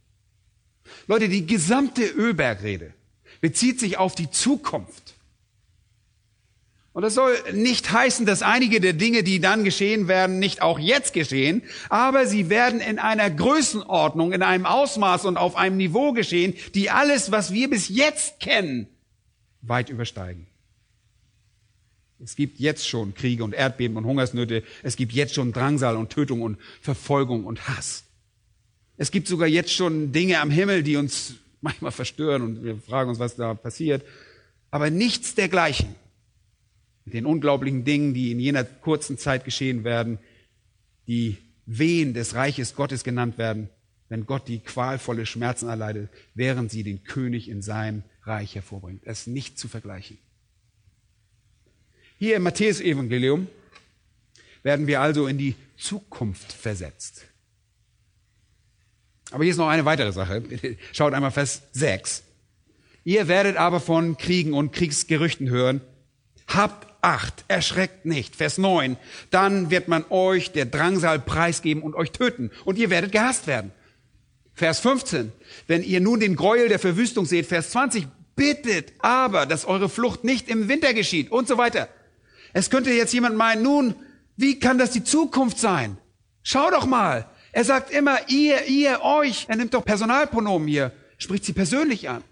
Leute, die gesamte Ölbergrede bezieht sich auf die Zukunft. Und das soll nicht heißen, dass einige der Dinge, die dann geschehen werden, nicht auch jetzt geschehen, aber sie werden in einer Größenordnung, in einem Ausmaß und auf einem Niveau geschehen, die alles, was wir bis jetzt kennen, weit übersteigen. Es gibt jetzt schon Kriege und Erdbeben und Hungersnöte. Es gibt jetzt schon Drangsal und Tötung und Verfolgung und Hass. Es gibt sogar jetzt schon Dinge am Himmel, die uns manchmal verstören und wir fragen uns, was da passiert. Aber nichts dergleichen. Mit den unglaublichen Dingen, die in jener kurzen Zeit geschehen werden, die Wehen des Reiches Gottes genannt werden, wenn Gott die qualvolle Schmerzen erleidet, während sie den König in sein Reich hervorbringt. Es ist nicht zu vergleichen. Hier im Matthäus-Evangelium werden wir also in die Zukunft versetzt. Aber hier ist noch eine weitere Sache. Schaut einmal Vers 6. Ihr werdet aber von Kriegen und Kriegsgerüchten hören. Habt Acht, erschreckt nicht. Vers 9. Dann wird man euch der Drangsal preisgeben und euch töten. Und ihr werdet gehasst werden. Vers 15. Wenn ihr nun den Gräuel der Verwüstung seht. Vers 20. Bittet aber, dass eure Flucht nicht im Winter geschieht und so weiter. Es könnte jetzt jemand meinen, nun, wie kann das die Zukunft sein? Schau doch mal. Er sagt immer ihr, ihr, euch. Er nimmt doch Personalpronomen hier, spricht sie persönlich an.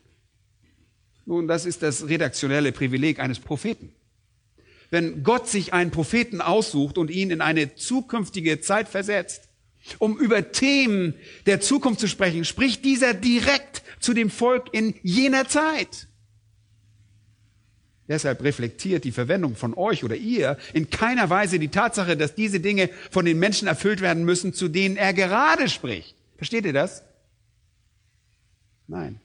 Nun, das ist das redaktionelle Privileg eines Propheten. Wenn Gott sich einen Propheten aussucht und ihn in eine zukünftige Zeit versetzt, um über Themen der Zukunft zu sprechen, spricht dieser direkt zu dem Volk in jener Zeit. Deshalb reflektiert die Verwendung von euch oder ihr in keiner Weise die Tatsache, dass diese Dinge von den Menschen erfüllt werden müssen, zu denen er gerade spricht. Versteht ihr das? Nein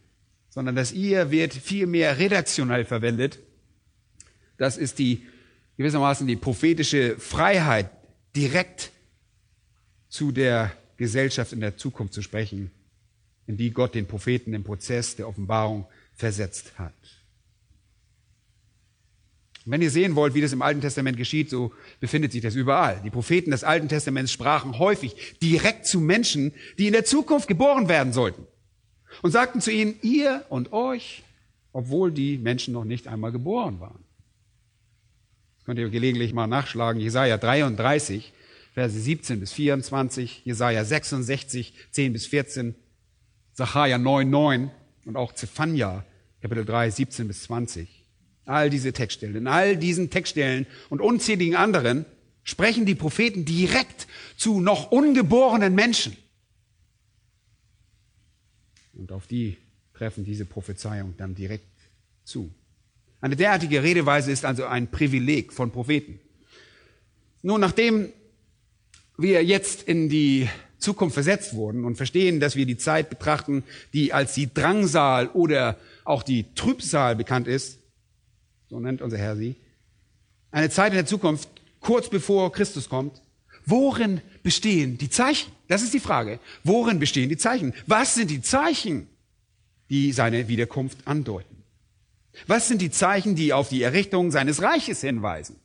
sondern das ihr wird vielmehr redaktionell verwendet. Das ist die gewissermaßen die prophetische Freiheit, direkt zu der Gesellschaft in der Zukunft zu sprechen, in die Gott den Propheten im Prozess der Offenbarung versetzt hat. Und wenn ihr sehen wollt, wie das im Alten Testament geschieht, so befindet sich das überall. Die Propheten des Alten Testaments sprachen häufig direkt zu Menschen, die in der Zukunft geboren werden sollten und sagten zu ihnen, ihr und euch, obwohl die Menschen noch nicht einmal geboren waren. Könnt ihr gelegentlich mal nachschlagen. Jesaja 33, Verse 17 bis 24, Jesaja 66, 10 bis 14, Sacharja 9, 9 und auch Zephania, Kapitel 3, 17 bis 20. All diese Textstellen. In all diesen Textstellen und unzähligen anderen sprechen die Propheten direkt zu noch ungeborenen Menschen. Und auf die treffen diese Prophezeiungen dann direkt zu. Eine derartige Redeweise ist also ein Privileg von Propheten. Nun, nachdem wir jetzt in die Zukunft versetzt wurden und verstehen, dass wir die Zeit betrachten, die als die Drangsal oder auch die Trübsal bekannt ist, so nennt unser Herr sie, eine Zeit in der Zukunft, kurz bevor Christus kommt, worin bestehen die Zeichen? Das ist die Frage. Worin bestehen die Zeichen? Was sind die Zeichen, die seine Wiederkunft andeuten? Was sind die Zeichen, die auf die Errichtung seines Reiches hinweisen?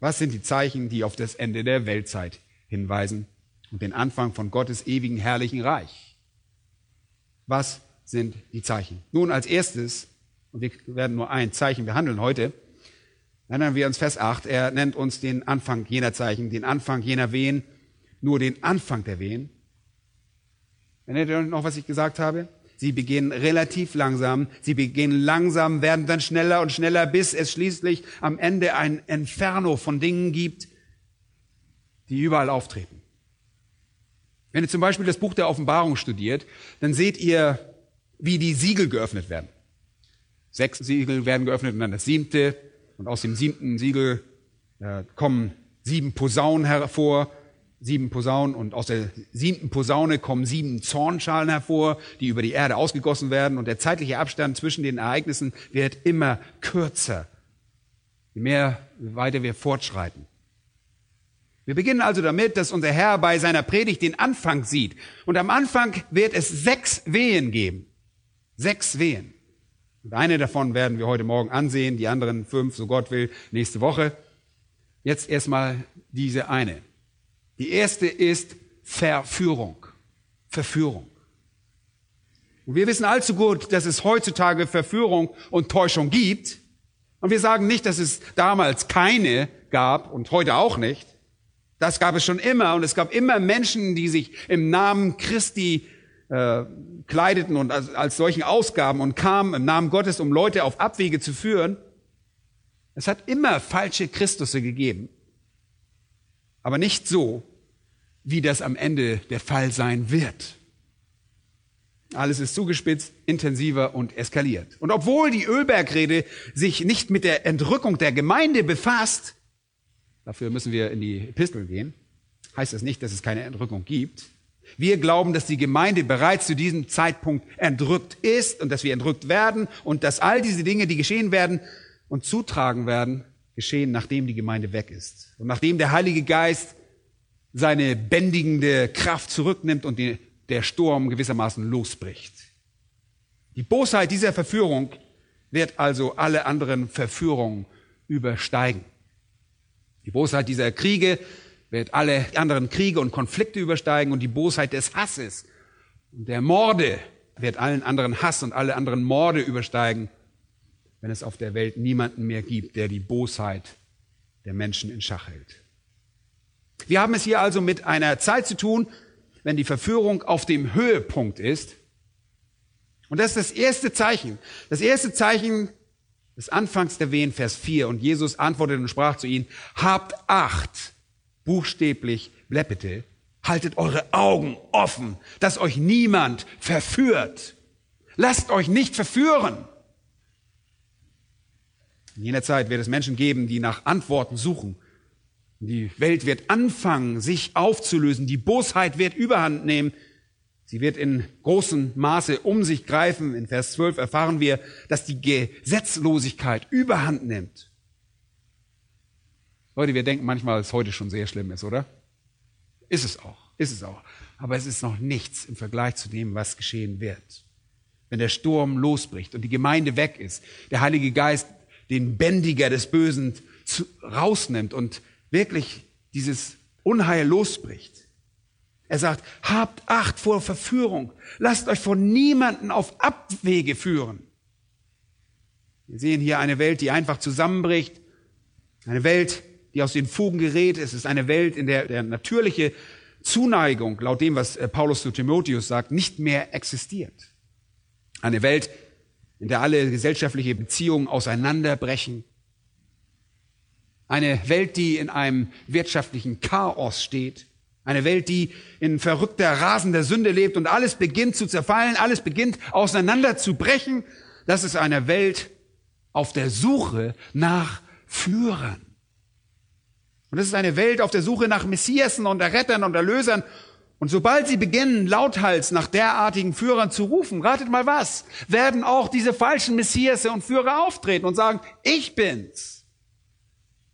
Was sind die Zeichen, die auf das Ende der Weltzeit hinweisen und den Anfang von Gottes ewigen herrlichen Reich? Was sind die Zeichen? Nun als erstes, und wir werden nur ein Zeichen behandeln heute, erinnern wir uns Vers 8, er nennt uns den Anfang jener Zeichen, den Anfang jener Wehen, nur den Anfang der Wehen. Erinnert ihr euch noch, was ich gesagt habe? Sie beginnen relativ langsam, sie beginnen langsam, werden dann schneller und schneller, bis es schließlich am Ende ein Inferno von Dingen gibt, die überall auftreten. Wenn ihr zum Beispiel das Buch der Offenbarung studiert, dann seht ihr, wie die Siegel geöffnet werden. Sechs Siegel werden geöffnet und dann das siebte, und aus dem siebten Siegel äh, kommen sieben Posaunen hervor, sieben Posaunen und aus der siebten Posaune kommen sieben Zornschalen hervor, die über die Erde ausgegossen werden und der zeitliche Abstand zwischen den Ereignissen wird immer kürzer, je mehr, je weiter wir fortschreiten. Wir beginnen also damit, dass unser Herr bei seiner Predigt den Anfang sieht. Und am Anfang wird es sechs Wehen geben. Sechs Wehen. Und eine davon werden wir heute Morgen ansehen, die anderen fünf, so Gott will, nächste Woche. Jetzt erstmal diese eine. Die erste ist Verführung. Verführung. Und wir wissen allzu gut, dass es heutzutage Verführung und Täuschung gibt. Und wir sagen nicht, dass es damals keine gab und heute auch nicht. Das gab es schon immer und es gab immer Menschen, die sich im Namen Christi äh, kleideten und als, als solchen Ausgaben und kamen im Namen Gottes, um Leute auf Abwege zu führen. Es hat immer falsche Christusse gegeben, aber nicht so, wie das am Ende der Fall sein wird. Alles ist zugespitzt, intensiver und eskaliert. Und obwohl die Ölbergrede sich nicht mit der Entrückung der Gemeinde befasst, dafür müssen wir in die Epistel gehen, heißt das nicht, dass es keine Entrückung gibt. Wir glauben, dass die Gemeinde bereits zu diesem Zeitpunkt entrückt ist und dass wir entrückt werden und dass all diese Dinge, die geschehen werden und zutragen werden, geschehen, nachdem die Gemeinde weg ist. Und nachdem der Heilige Geist seine bändigende Kraft zurücknimmt und die, der Sturm gewissermaßen losbricht. Die Bosheit dieser Verführung wird also alle anderen Verführungen übersteigen. Die Bosheit dieser Kriege wird alle anderen Kriege und Konflikte übersteigen und die Bosheit des Hasses und der Morde wird allen anderen Hass und alle anderen Morde übersteigen, wenn es auf der Welt niemanden mehr gibt, der die Bosheit der Menschen in Schach hält. Wir haben es hier also mit einer Zeit zu tun, wenn die Verführung auf dem Höhepunkt ist. Und das ist das erste Zeichen. Das erste Zeichen des Anfangs der Wehen, Vers 4. Und Jesus antwortete und sprach zu ihnen, habt Acht, buchstäblich bleppete, haltet eure Augen offen, dass euch niemand verführt. Lasst euch nicht verführen. In jener Zeit wird es Menschen geben, die nach Antworten suchen. Die Welt wird anfangen, sich aufzulösen. Die Bosheit wird überhand nehmen. Sie wird in großem Maße um sich greifen. In Vers 12 erfahren wir, dass die Gesetzlosigkeit überhand nimmt. Leute, wir denken manchmal, dass heute schon sehr schlimm ist, oder? Ist es auch, ist es auch. Aber es ist noch nichts im Vergleich zu dem, was geschehen wird. Wenn der Sturm losbricht und die Gemeinde weg ist, der Heilige Geist den Bändiger des Bösen rausnimmt und wirklich dieses Unheil losbricht. Er sagt, habt Acht vor Verführung. Lasst euch von niemanden auf Abwege führen. Wir sehen hier eine Welt, die einfach zusammenbricht. Eine Welt, die aus den Fugen gerät. Es ist eine Welt, in der der natürliche Zuneigung, laut dem, was äh, Paulus zu Timotheus sagt, nicht mehr existiert. Eine Welt, in der alle gesellschaftliche Beziehungen auseinanderbrechen. Eine Welt, die in einem wirtschaftlichen Chaos steht. Eine Welt, die in verrückter, rasender Sünde lebt und alles beginnt zu zerfallen, alles beginnt auseinanderzubrechen. Das ist eine Welt auf der Suche nach Führern. Und das ist eine Welt auf der Suche nach Messiasen und Errettern und Erlösern. Und sobald sie beginnen, lauthals nach derartigen Führern zu rufen, ratet mal was, werden auch diese falschen Messias und Führer auftreten und sagen, ich bin's.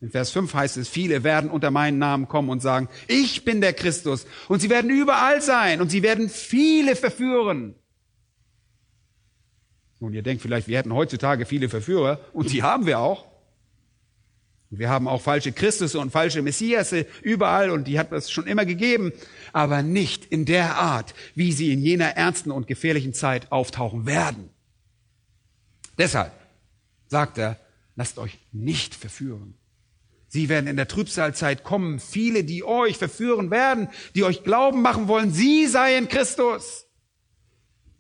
In Vers 5 heißt es, viele werden unter meinen Namen kommen und sagen, ich bin der Christus. Und sie werden überall sein und sie werden viele verführen. Nun, ihr denkt vielleicht, wir hätten heutzutage viele Verführer und die haben wir auch. Wir haben auch falsche Christus und falsche Messiasse überall und die hat es schon immer gegeben, aber nicht in der Art, wie sie in jener ernsten und gefährlichen Zeit auftauchen werden. Deshalb sagt er, lasst euch nicht verführen. Sie werden in der Trübsalzeit kommen, viele, die euch verführen werden, die euch glauben machen wollen, sie seien Christus.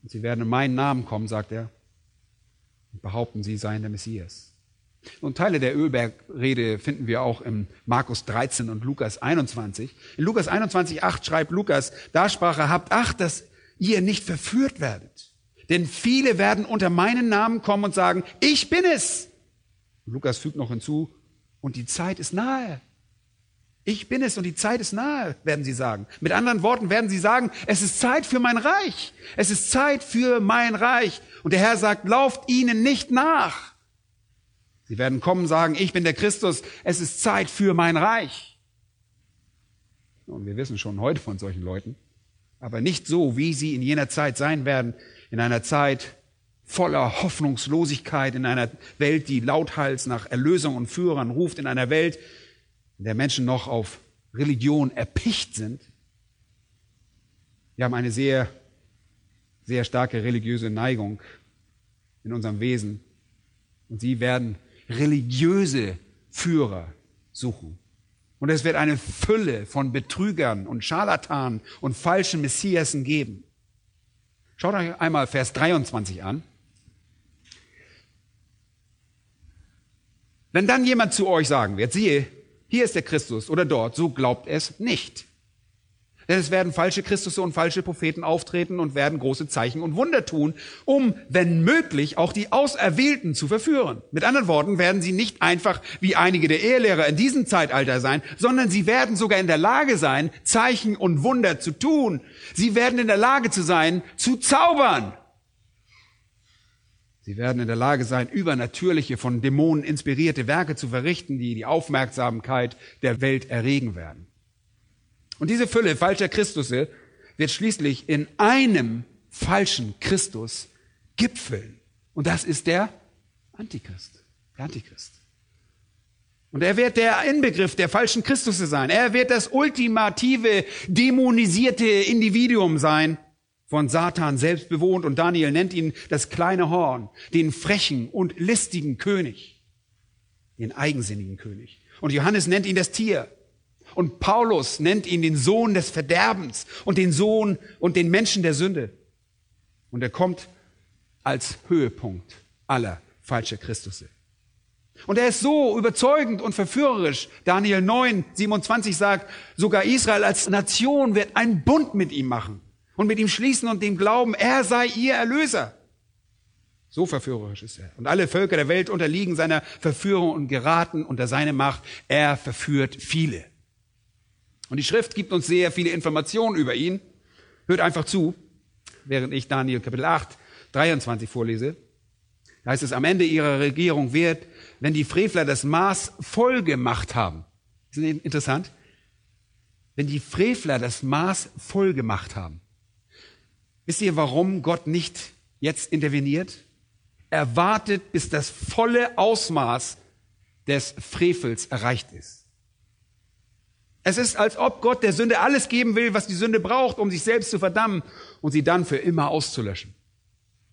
Und sie werden in meinen Namen kommen, sagt er, und behaupten, sie seien der Messias. Und Teile der Ölbergrede finden wir auch im Markus 13 und Lukas 21. In Lukas 21, 8 schreibt Lukas, da sprach er, habt Acht, dass ihr nicht verführt werdet. Denn viele werden unter meinen Namen kommen und sagen, ich bin es. Lukas fügt noch hinzu, und die Zeit ist nahe. Ich bin es und die Zeit ist nahe, werden sie sagen. Mit anderen Worten werden sie sagen, es ist Zeit für mein Reich. Es ist Zeit für mein Reich. Und der Herr sagt, lauft ihnen nicht nach. Sie werden kommen und sagen, ich bin der Christus, es ist Zeit für mein Reich. Und wir wissen schon heute von solchen Leuten, aber nicht so, wie sie in jener Zeit sein werden, in einer Zeit voller Hoffnungslosigkeit, in einer Welt, die lauthals nach Erlösung und Führern ruft, in einer Welt, in der Menschen noch auf Religion erpicht sind. Wir haben eine sehr, sehr starke religiöse Neigung in unserem Wesen. Und sie werden religiöse Führer suchen. Und es wird eine Fülle von Betrügern und Scharlatanen und falschen Messiasen geben. Schaut euch einmal Vers 23 an. Wenn dann jemand zu euch sagen wird, siehe, hier ist der Christus oder dort, so glaubt es nicht. Denn es werden falsche Christus und falsche Propheten auftreten und werden große Zeichen und Wunder tun, um, wenn möglich, auch die Auserwählten zu verführen. Mit anderen Worten werden sie nicht einfach wie einige der Ehelehrer in diesem Zeitalter sein, sondern sie werden sogar in der Lage sein, Zeichen und Wunder zu tun. Sie werden in der Lage zu sein, zu zaubern. Sie werden in der Lage sein, übernatürliche, von Dämonen inspirierte Werke zu verrichten, die die Aufmerksamkeit der Welt erregen werden. Und diese Fülle falscher Christusse wird schließlich in einem falschen Christus gipfeln. Und das ist der Antichrist. Der Antichrist. Und er wird der Inbegriff der falschen Christusse sein. Er wird das ultimative, dämonisierte Individuum sein, von Satan selbst bewohnt. Und Daniel nennt ihn das kleine Horn, den frechen und listigen König, den eigensinnigen König. Und Johannes nennt ihn das Tier. Und Paulus nennt ihn den Sohn des Verderbens und den Sohn und den Menschen der Sünde. Und er kommt als Höhepunkt aller falscher Christusse. Und er ist so überzeugend und verführerisch. Daniel 9, 27 sagt, sogar Israel als Nation wird einen Bund mit ihm machen und mit ihm schließen und dem glauben, er sei ihr Erlöser. So verführerisch ist er. Und alle Völker der Welt unterliegen seiner Verführung und geraten unter seine Macht. Er verführt viele. Und die Schrift gibt uns sehr viele Informationen über ihn. Hört einfach zu, während ich Daniel Kapitel 8, 23 vorlese. Da heißt es, am Ende ihrer Regierung wird wenn die Frevler das Maß voll gemacht haben. Ist das interessant? Wenn die Frevler das Maß voll gemacht haben. Wisst ihr, warum Gott nicht jetzt interveniert? Er wartet, bis das volle Ausmaß des Frevels erreicht ist. Es ist, als ob Gott der Sünde alles geben will, was die Sünde braucht, um sich selbst zu verdammen und sie dann für immer auszulöschen.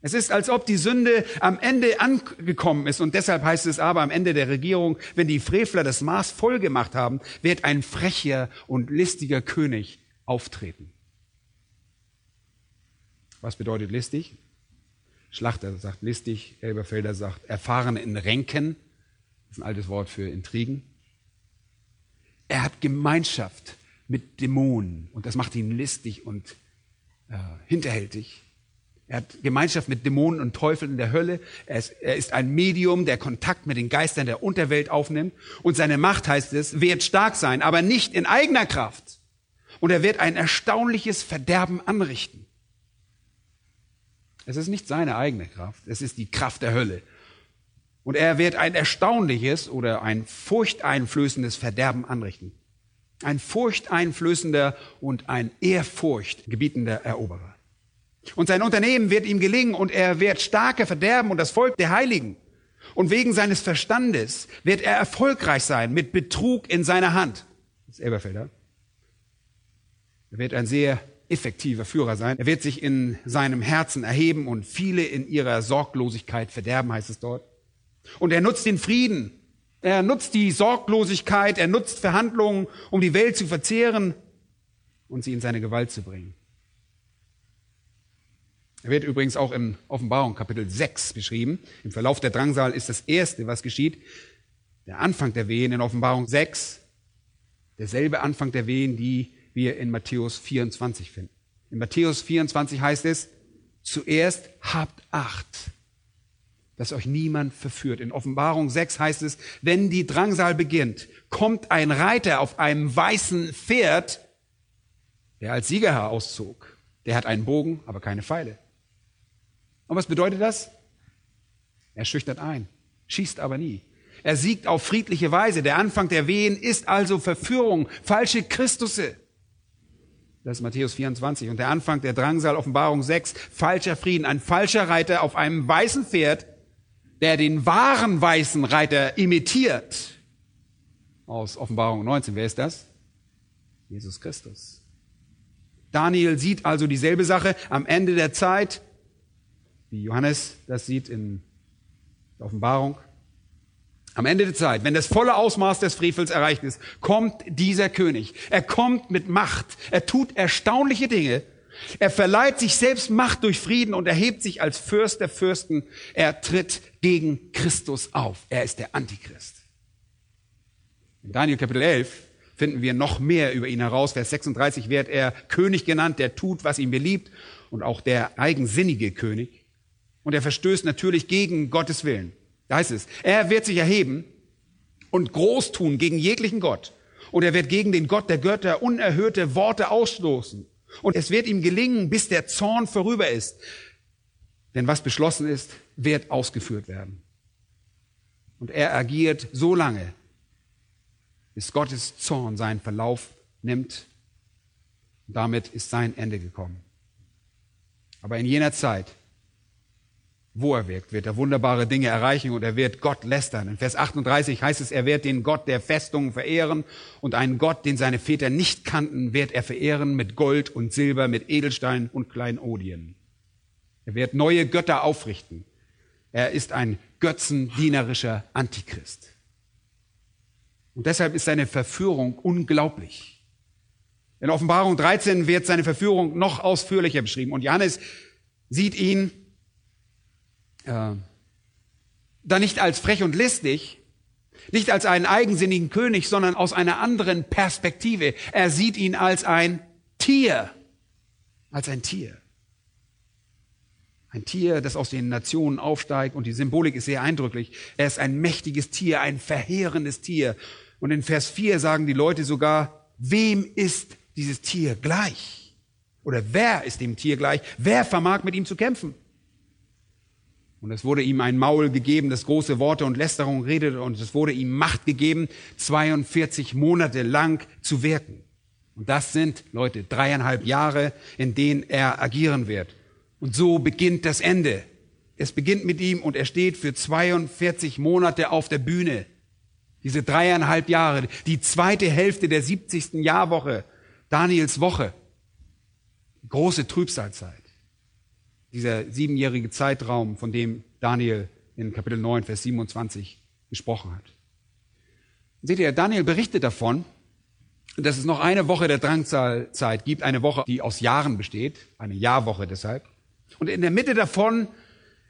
Es ist, als ob die Sünde am Ende angekommen ist und deshalb heißt es aber am Ende der Regierung, wenn die Frevler das Maß voll gemacht haben, wird ein frecher und listiger König auftreten. Was bedeutet listig? Schlachter sagt listig, Elberfelder sagt erfahren in Ränken. Das ist ein altes Wort für Intrigen. Er hat Gemeinschaft mit Dämonen und das macht ihn listig und äh, hinterhältig. Er hat Gemeinschaft mit Dämonen und Teufeln in der Hölle. Er ist, er ist, ein Medium, der Kontakt mit den Geistern der Unterwelt aufnimmt. Und seine Macht, heißt es, wird stark sein, aber nicht in eigener Kraft. Und er wird ein erstaunliches Verderben anrichten. Es ist nicht seine eigene Kraft, es ist die Kraft der Hölle. Und er wird ein erstaunliches oder ein furchteinflößendes Verderben anrichten. Ein furchteinflößender und ein ehrfurchtgebietender Eroberer. Und sein Unternehmen wird ihm gelingen und er wird starke verderben und das Volk der Heiligen. Und wegen seines Verstandes wird er erfolgreich sein mit Betrug in seiner Hand. Das ist Elberfelder. Er wird ein sehr effektiver Führer sein. Er wird sich in seinem Herzen erheben und viele in ihrer Sorglosigkeit verderben, heißt es dort. Und er nutzt den Frieden. Er nutzt die Sorglosigkeit. Er nutzt Verhandlungen, um die Welt zu verzehren und sie in seine Gewalt zu bringen. Er wird übrigens auch in Offenbarung Kapitel 6 beschrieben. Im Verlauf der Drangsal ist das Erste, was geschieht, der Anfang der Wehen in Offenbarung 6, derselbe Anfang der Wehen, die wir in Matthäus 24 finden. In Matthäus 24 heißt es, zuerst habt Acht, dass euch niemand verführt. In Offenbarung 6 heißt es, wenn die Drangsal beginnt, kommt ein Reiter auf einem weißen Pferd, der als Sieger herauszog. Der hat einen Bogen, aber keine Pfeile. Und was bedeutet das? Er schüchtert ein, schießt aber nie. Er siegt auf friedliche Weise. Der Anfang der Wehen ist also Verführung, falsche Christusse. Das ist Matthäus 24. Und der Anfang der Drangsal, Offenbarung 6, falscher Frieden. Ein falscher Reiter auf einem weißen Pferd, der den wahren weißen Reiter imitiert. Aus Offenbarung 19. Wer ist das? Jesus Christus. Daniel sieht also dieselbe Sache am Ende der Zeit wie Johannes das sieht in der Offenbarung. Am Ende der Zeit, wenn das volle Ausmaß des Frevels erreicht ist, kommt dieser König. Er kommt mit Macht. Er tut erstaunliche Dinge. Er verleiht sich selbst Macht durch Frieden und erhebt sich als Fürst der Fürsten. Er tritt gegen Christus auf. Er ist der Antichrist. In Daniel Kapitel 11 finden wir noch mehr über ihn heraus. Vers 36 wird er König genannt, der tut, was ihm beliebt und auch der eigensinnige König. Und er verstößt natürlich gegen Gottes Willen. Da heißt es, er wird sich erheben und groß tun gegen jeglichen Gott. Und er wird gegen den Gott der Götter unerhörte Worte ausstoßen. Und es wird ihm gelingen, bis der Zorn vorüber ist. Denn was beschlossen ist, wird ausgeführt werden. Und er agiert so lange, bis Gottes Zorn seinen Verlauf nimmt Und damit ist sein Ende gekommen. Aber in jener Zeit, wo er wirkt, wird er wunderbare Dinge erreichen und er wird Gott lästern. In Vers 38 heißt es, er wird den Gott der Festungen verehren und einen Gott, den seine Väter nicht kannten, wird er verehren mit Gold und Silber, mit Edelstein und Kleinodien. Er wird neue Götter aufrichten. Er ist ein götzendienerischer Antichrist. Und deshalb ist seine Verführung unglaublich. In Offenbarung 13 wird seine Verführung noch ausführlicher beschrieben und Johannes sieht ihn äh, da nicht als frech und listig, nicht als einen eigensinnigen König, sondern aus einer anderen Perspektive. Er sieht ihn als ein Tier, als ein Tier. Ein Tier, das aus den Nationen aufsteigt und die Symbolik ist sehr eindrücklich. Er ist ein mächtiges Tier, ein verheerendes Tier. Und in Vers 4 sagen die Leute sogar, wem ist dieses Tier gleich? Oder wer ist dem Tier gleich? Wer vermag mit ihm zu kämpfen? Und es wurde ihm ein Maul gegeben, das große Worte und Lästerung redete, und es wurde ihm Macht gegeben, 42 Monate lang zu wirken. Und das sind, Leute, dreieinhalb Jahre, in denen er agieren wird. Und so beginnt das Ende. Es beginnt mit ihm und er steht für 42 Monate auf der Bühne. Diese dreieinhalb Jahre, die zweite Hälfte der 70. Jahrwoche, Daniels Woche. Große Trübsalzeit dieser siebenjährige Zeitraum, von dem Daniel in Kapitel 9, Vers 27 gesprochen hat. Seht ihr, Daniel berichtet davon, dass es noch eine Woche der Drangzeit gibt, eine Woche, die aus Jahren besteht, eine Jahrwoche deshalb. Und in der Mitte davon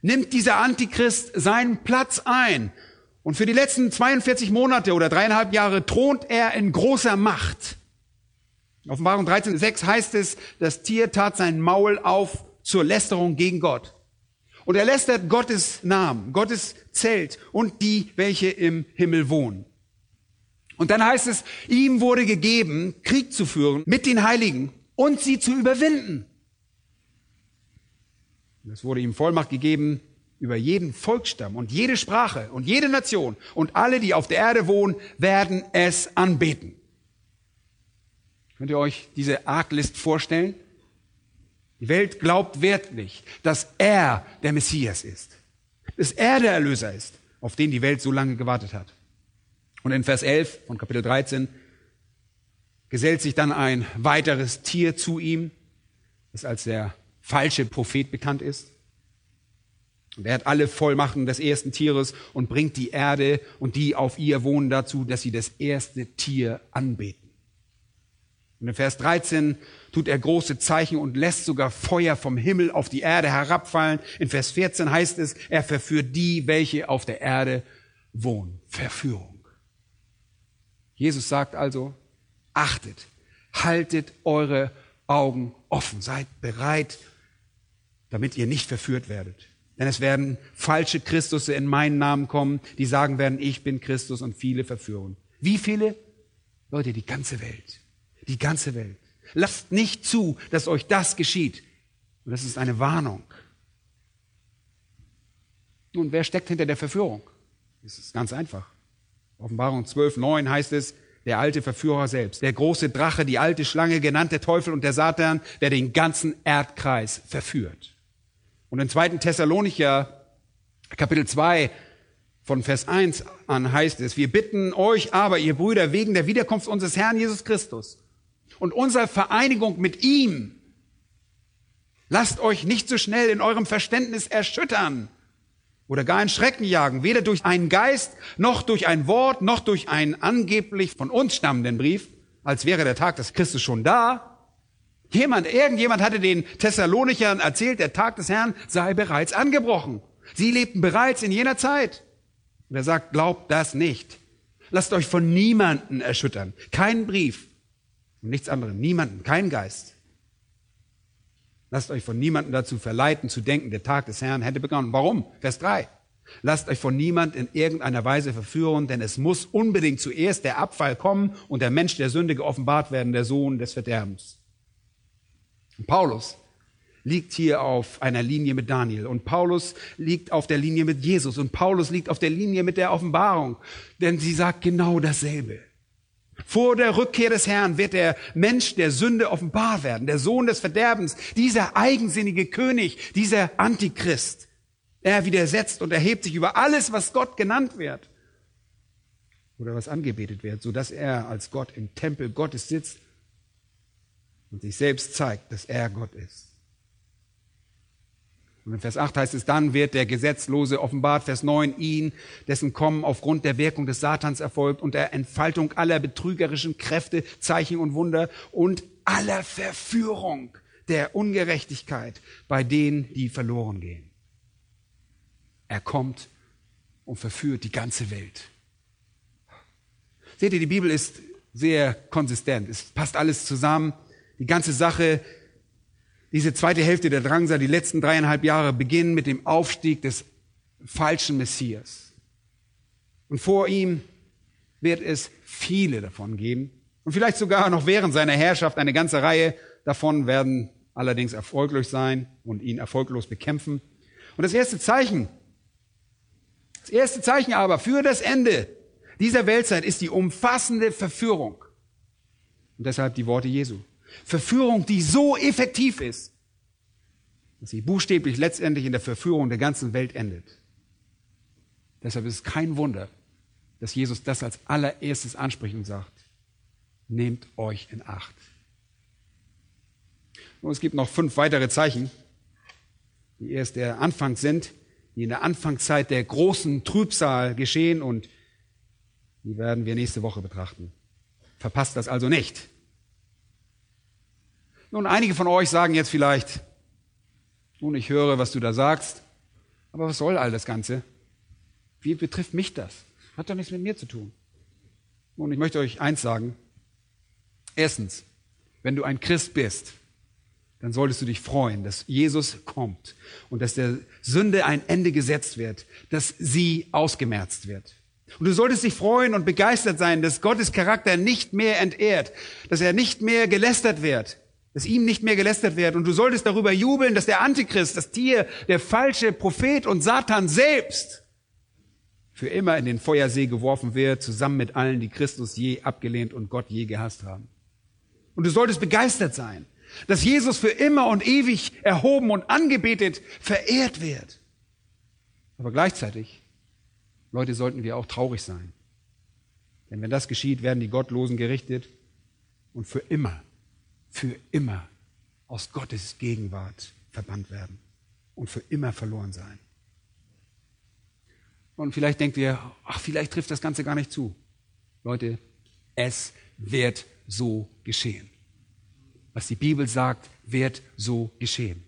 nimmt dieser Antichrist seinen Platz ein. Und für die letzten 42 Monate oder dreieinhalb Jahre thront er in großer Macht. Offenbarung 13,6 heißt es, das Tier tat sein Maul auf zur Lästerung gegen Gott. Und er lästert Gottes Namen, Gottes Zelt und die, welche im Himmel wohnen. Und dann heißt es, ihm wurde gegeben, Krieg zu führen mit den Heiligen und sie zu überwinden. Es wurde ihm Vollmacht gegeben über jeden Volksstamm und jede Sprache und jede Nation und alle, die auf der Erde wohnen, werden es anbeten. Könnt ihr euch diese Arglist vorstellen? Die Welt glaubt wirklich, dass er der Messias ist. Dass er der Erlöser ist, auf den die Welt so lange gewartet hat. Und in Vers 11 von Kapitel 13 gesellt sich dann ein weiteres Tier zu ihm, das als der falsche Prophet bekannt ist. Und er hat alle Vollmachten des ersten Tieres und bringt die Erde und die auf ihr wohnen dazu, dass sie das erste Tier anbeten. Und in Vers 13 tut er große Zeichen und lässt sogar Feuer vom Himmel auf die Erde herabfallen. In Vers 14 heißt es, er verführt die, welche auf der Erde wohnen. Verführung. Jesus sagt also, achtet, haltet eure Augen offen, seid bereit, damit ihr nicht verführt werdet. Denn es werden falsche Christusse in meinen Namen kommen, die sagen werden, ich bin Christus und viele verführen. Wie viele? Leute, die ganze Welt. Die ganze Welt. Lasst nicht zu, dass euch das geschieht. Und das ist eine Warnung. Nun, wer steckt hinter der Verführung? Das ist ganz einfach. Offenbarung 12, 9 heißt es, der alte Verführer selbst, der große Drache, die alte Schlange, genannt der Teufel und der Satan, der den ganzen Erdkreis verführt. Und in 2. Thessalonicher Kapitel 2 von Vers 1 an heißt es, wir bitten euch aber, ihr Brüder, wegen der Wiederkunft unseres Herrn Jesus Christus, und unserer Vereinigung mit ihm. Lasst euch nicht so schnell in eurem Verständnis erschüttern oder gar in Schrecken jagen, weder durch einen Geist, noch durch ein Wort, noch durch einen angeblich von uns stammenden Brief, als wäre der Tag des Christus schon da. Jemand, irgendjemand hatte den Thessalonichern erzählt, der Tag des Herrn sei bereits angebrochen. Sie lebten bereits in jener Zeit. Und er sagt, glaubt das nicht. Lasst euch von niemanden erschüttern. Kein Brief, und nichts anderem. Niemanden, kein Geist. Lasst euch von niemandem dazu verleiten, zu denken, der Tag des Herrn hätte begonnen. Warum? Vers 3. Lasst euch von niemand in irgendeiner Weise verführen, denn es muss unbedingt zuerst der Abfall kommen und der Mensch der Sünde geoffenbart werden, der Sohn des Verderbens. Und Paulus liegt hier auf einer Linie mit Daniel und Paulus liegt auf der Linie mit Jesus und Paulus liegt auf der Linie mit der Offenbarung, denn sie sagt genau dasselbe. Vor der Rückkehr des Herrn wird der Mensch der Sünde offenbar werden, der Sohn des Verderbens, dieser eigensinnige König, dieser Antichrist. Er widersetzt und erhebt sich über alles, was Gott genannt wird oder was angebetet wird, so dass er als Gott im Tempel Gottes sitzt und sich selbst zeigt, dass er Gott ist. Und in Vers 8 heißt es, dann wird der Gesetzlose offenbart, Vers 9, ihn, dessen Kommen aufgrund der Wirkung des Satans erfolgt und der Entfaltung aller betrügerischen Kräfte, Zeichen und Wunder und aller Verführung der Ungerechtigkeit bei denen, die verloren gehen. Er kommt und verführt die ganze Welt. Seht ihr, die Bibel ist sehr konsistent. Es passt alles zusammen. Die ganze Sache diese zweite Hälfte der Drangsal, die letzten dreieinhalb Jahre, beginnen mit dem Aufstieg des falschen Messias. Und vor ihm wird es viele davon geben. Und vielleicht sogar noch während seiner Herrschaft eine ganze Reihe davon werden allerdings erfolglos sein und ihn erfolglos bekämpfen. Und das erste Zeichen, das erste Zeichen aber für das Ende dieser Weltzeit ist die umfassende Verführung. Und deshalb die Worte Jesu. Verführung, die so effektiv ist, dass sie buchstäblich letztendlich in der Verführung der ganzen Welt endet. Deshalb ist es kein Wunder, dass Jesus das als allererstes anspricht und sagt, nehmt euch in Acht. Und es gibt noch fünf weitere Zeichen, die erst der Anfang sind, die in der Anfangszeit der großen Trübsal geschehen und die werden wir nächste Woche betrachten. Verpasst das also nicht. Nun, einige von euch sagen jetzt vielleicht, nun, ich höre, was du da sagst, aber was soll all das Ganze? Wie betrifft mich das? Hat doch nichts mit mir zu tun. Nun, ich möchte euch eins sagen. Erstens, wenn du ein Christ bist, dann solltest du dich freuen, dass Jesus kommt und dass der Sünde ein Ende gesetzt wird, dass sie ausgemerzt wird. Und du solltest dich freuen und begeistert sein, dass Gottes Charakter nicht mehr entehrt, dass er nicht mehr gelästert wird, dass ihm nicht mehr gelästert wird. Und du solltest darüber jubeln, dass der Antichrist, das Tier, der falsche Prophet und Satan selbst für immer in den Feuersee geworfen wird, zusammen mit allen, die Christus je abgelehnt und Gott je gehasst haben. Und du solltest begeistert sein, dass Jesus für immer und ewig erhoben und angebetet, verehrt wird. Aber gleichzeitig, Leute, sollten wir auch traurig sein. Denn wenn das geschieht, werden die Gottlosen gerichtet und für immer für immer aus Gottes Gegenwart verbannt werden und für immer verloren sein. Und vielleicht denkt ihr, ach, vielleicht trifft das Ganze gar nicht zu. Leute, es wird so geschehen. Was die Bibel sagt, wird so geschehen.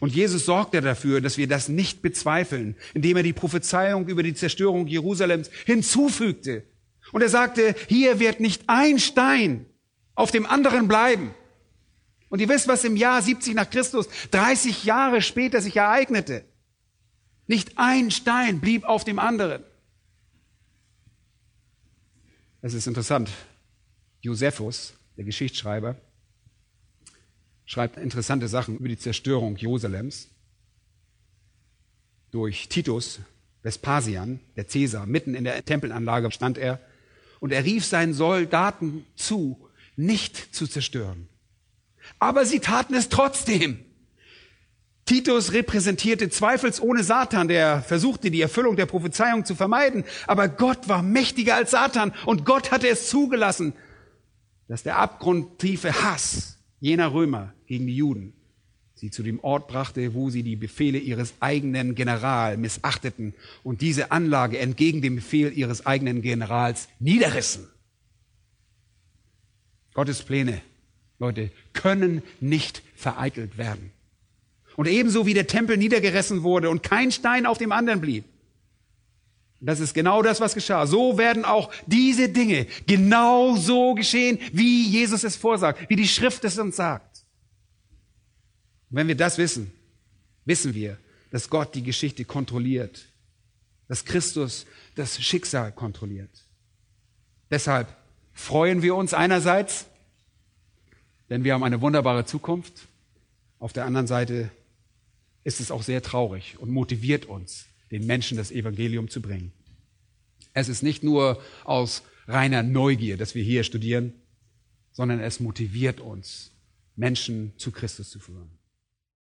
Und Jesus sorgte dafür, dass wir das nicht bezweifeln, indem er die Prophezeiung über die Zerstörung Jerusalems hinzufügte. Und er sagte, hier wird nicht ein Stein auf dem anderen bleiben. Und ihr wisst, was im Jahr 70 nach Christus 30 Jahre später sich ereignete. Nicht ein Stein blieb auf dem anderen. Es ist interessant. Josephus, der Geschichtsschreiber, schreibt interessante Sachen über die Zerstörung Jerusalems durch Titus, Vespasian, der Cäsar. Mitten in der Tempelanlage stand er und er rief seinen Soldaten zu, nicht zu zerstören. Aber sie taten es trotzdem. Titus repräsentierte zweifelsohne Satan, der versuchte, die Erfüllung der Prophezeiung zu vermeiden. Aber Gott war mächtiger als Satan und Gott hatte es zugelassen, dass der abgrundtiefe Hass jener Römer gegen die Juden sie zu dem Ort brachte, wo sie die Befehle ihres eigenen General missachteten und diese Anlage entgegen dem Befehl ihres eigenen Generals niederrissen. Gottes Pläne Leute, können nicht vereitelt werden. Und ebenso wie der Tempel niedergerissen wurde und kein Stein auf dem anderen blieb. Das ist genau das, was geschah. So werden auch diese Dinge genau so geschehen, wie Jesus es vorsagt, wie die Schrift es uns sagt. Und wenn wir das wissen, wissen wir, dass Gott die Geschichte kontrolliert, dass Christus das Schicksal kontrolliert. Deshalb freuen wir uns einerseits denn wir haben eine wunderbare Zukunft. Auf der anderen Seite ist es auch sehr traurig und motiviert uns, den Menschen das Evangelium zu bringen. Es ist nicht nur aus reiner Neugier, dass wir hier studieren, sondern es motiviert uns, Menschen zu Christus zu führen.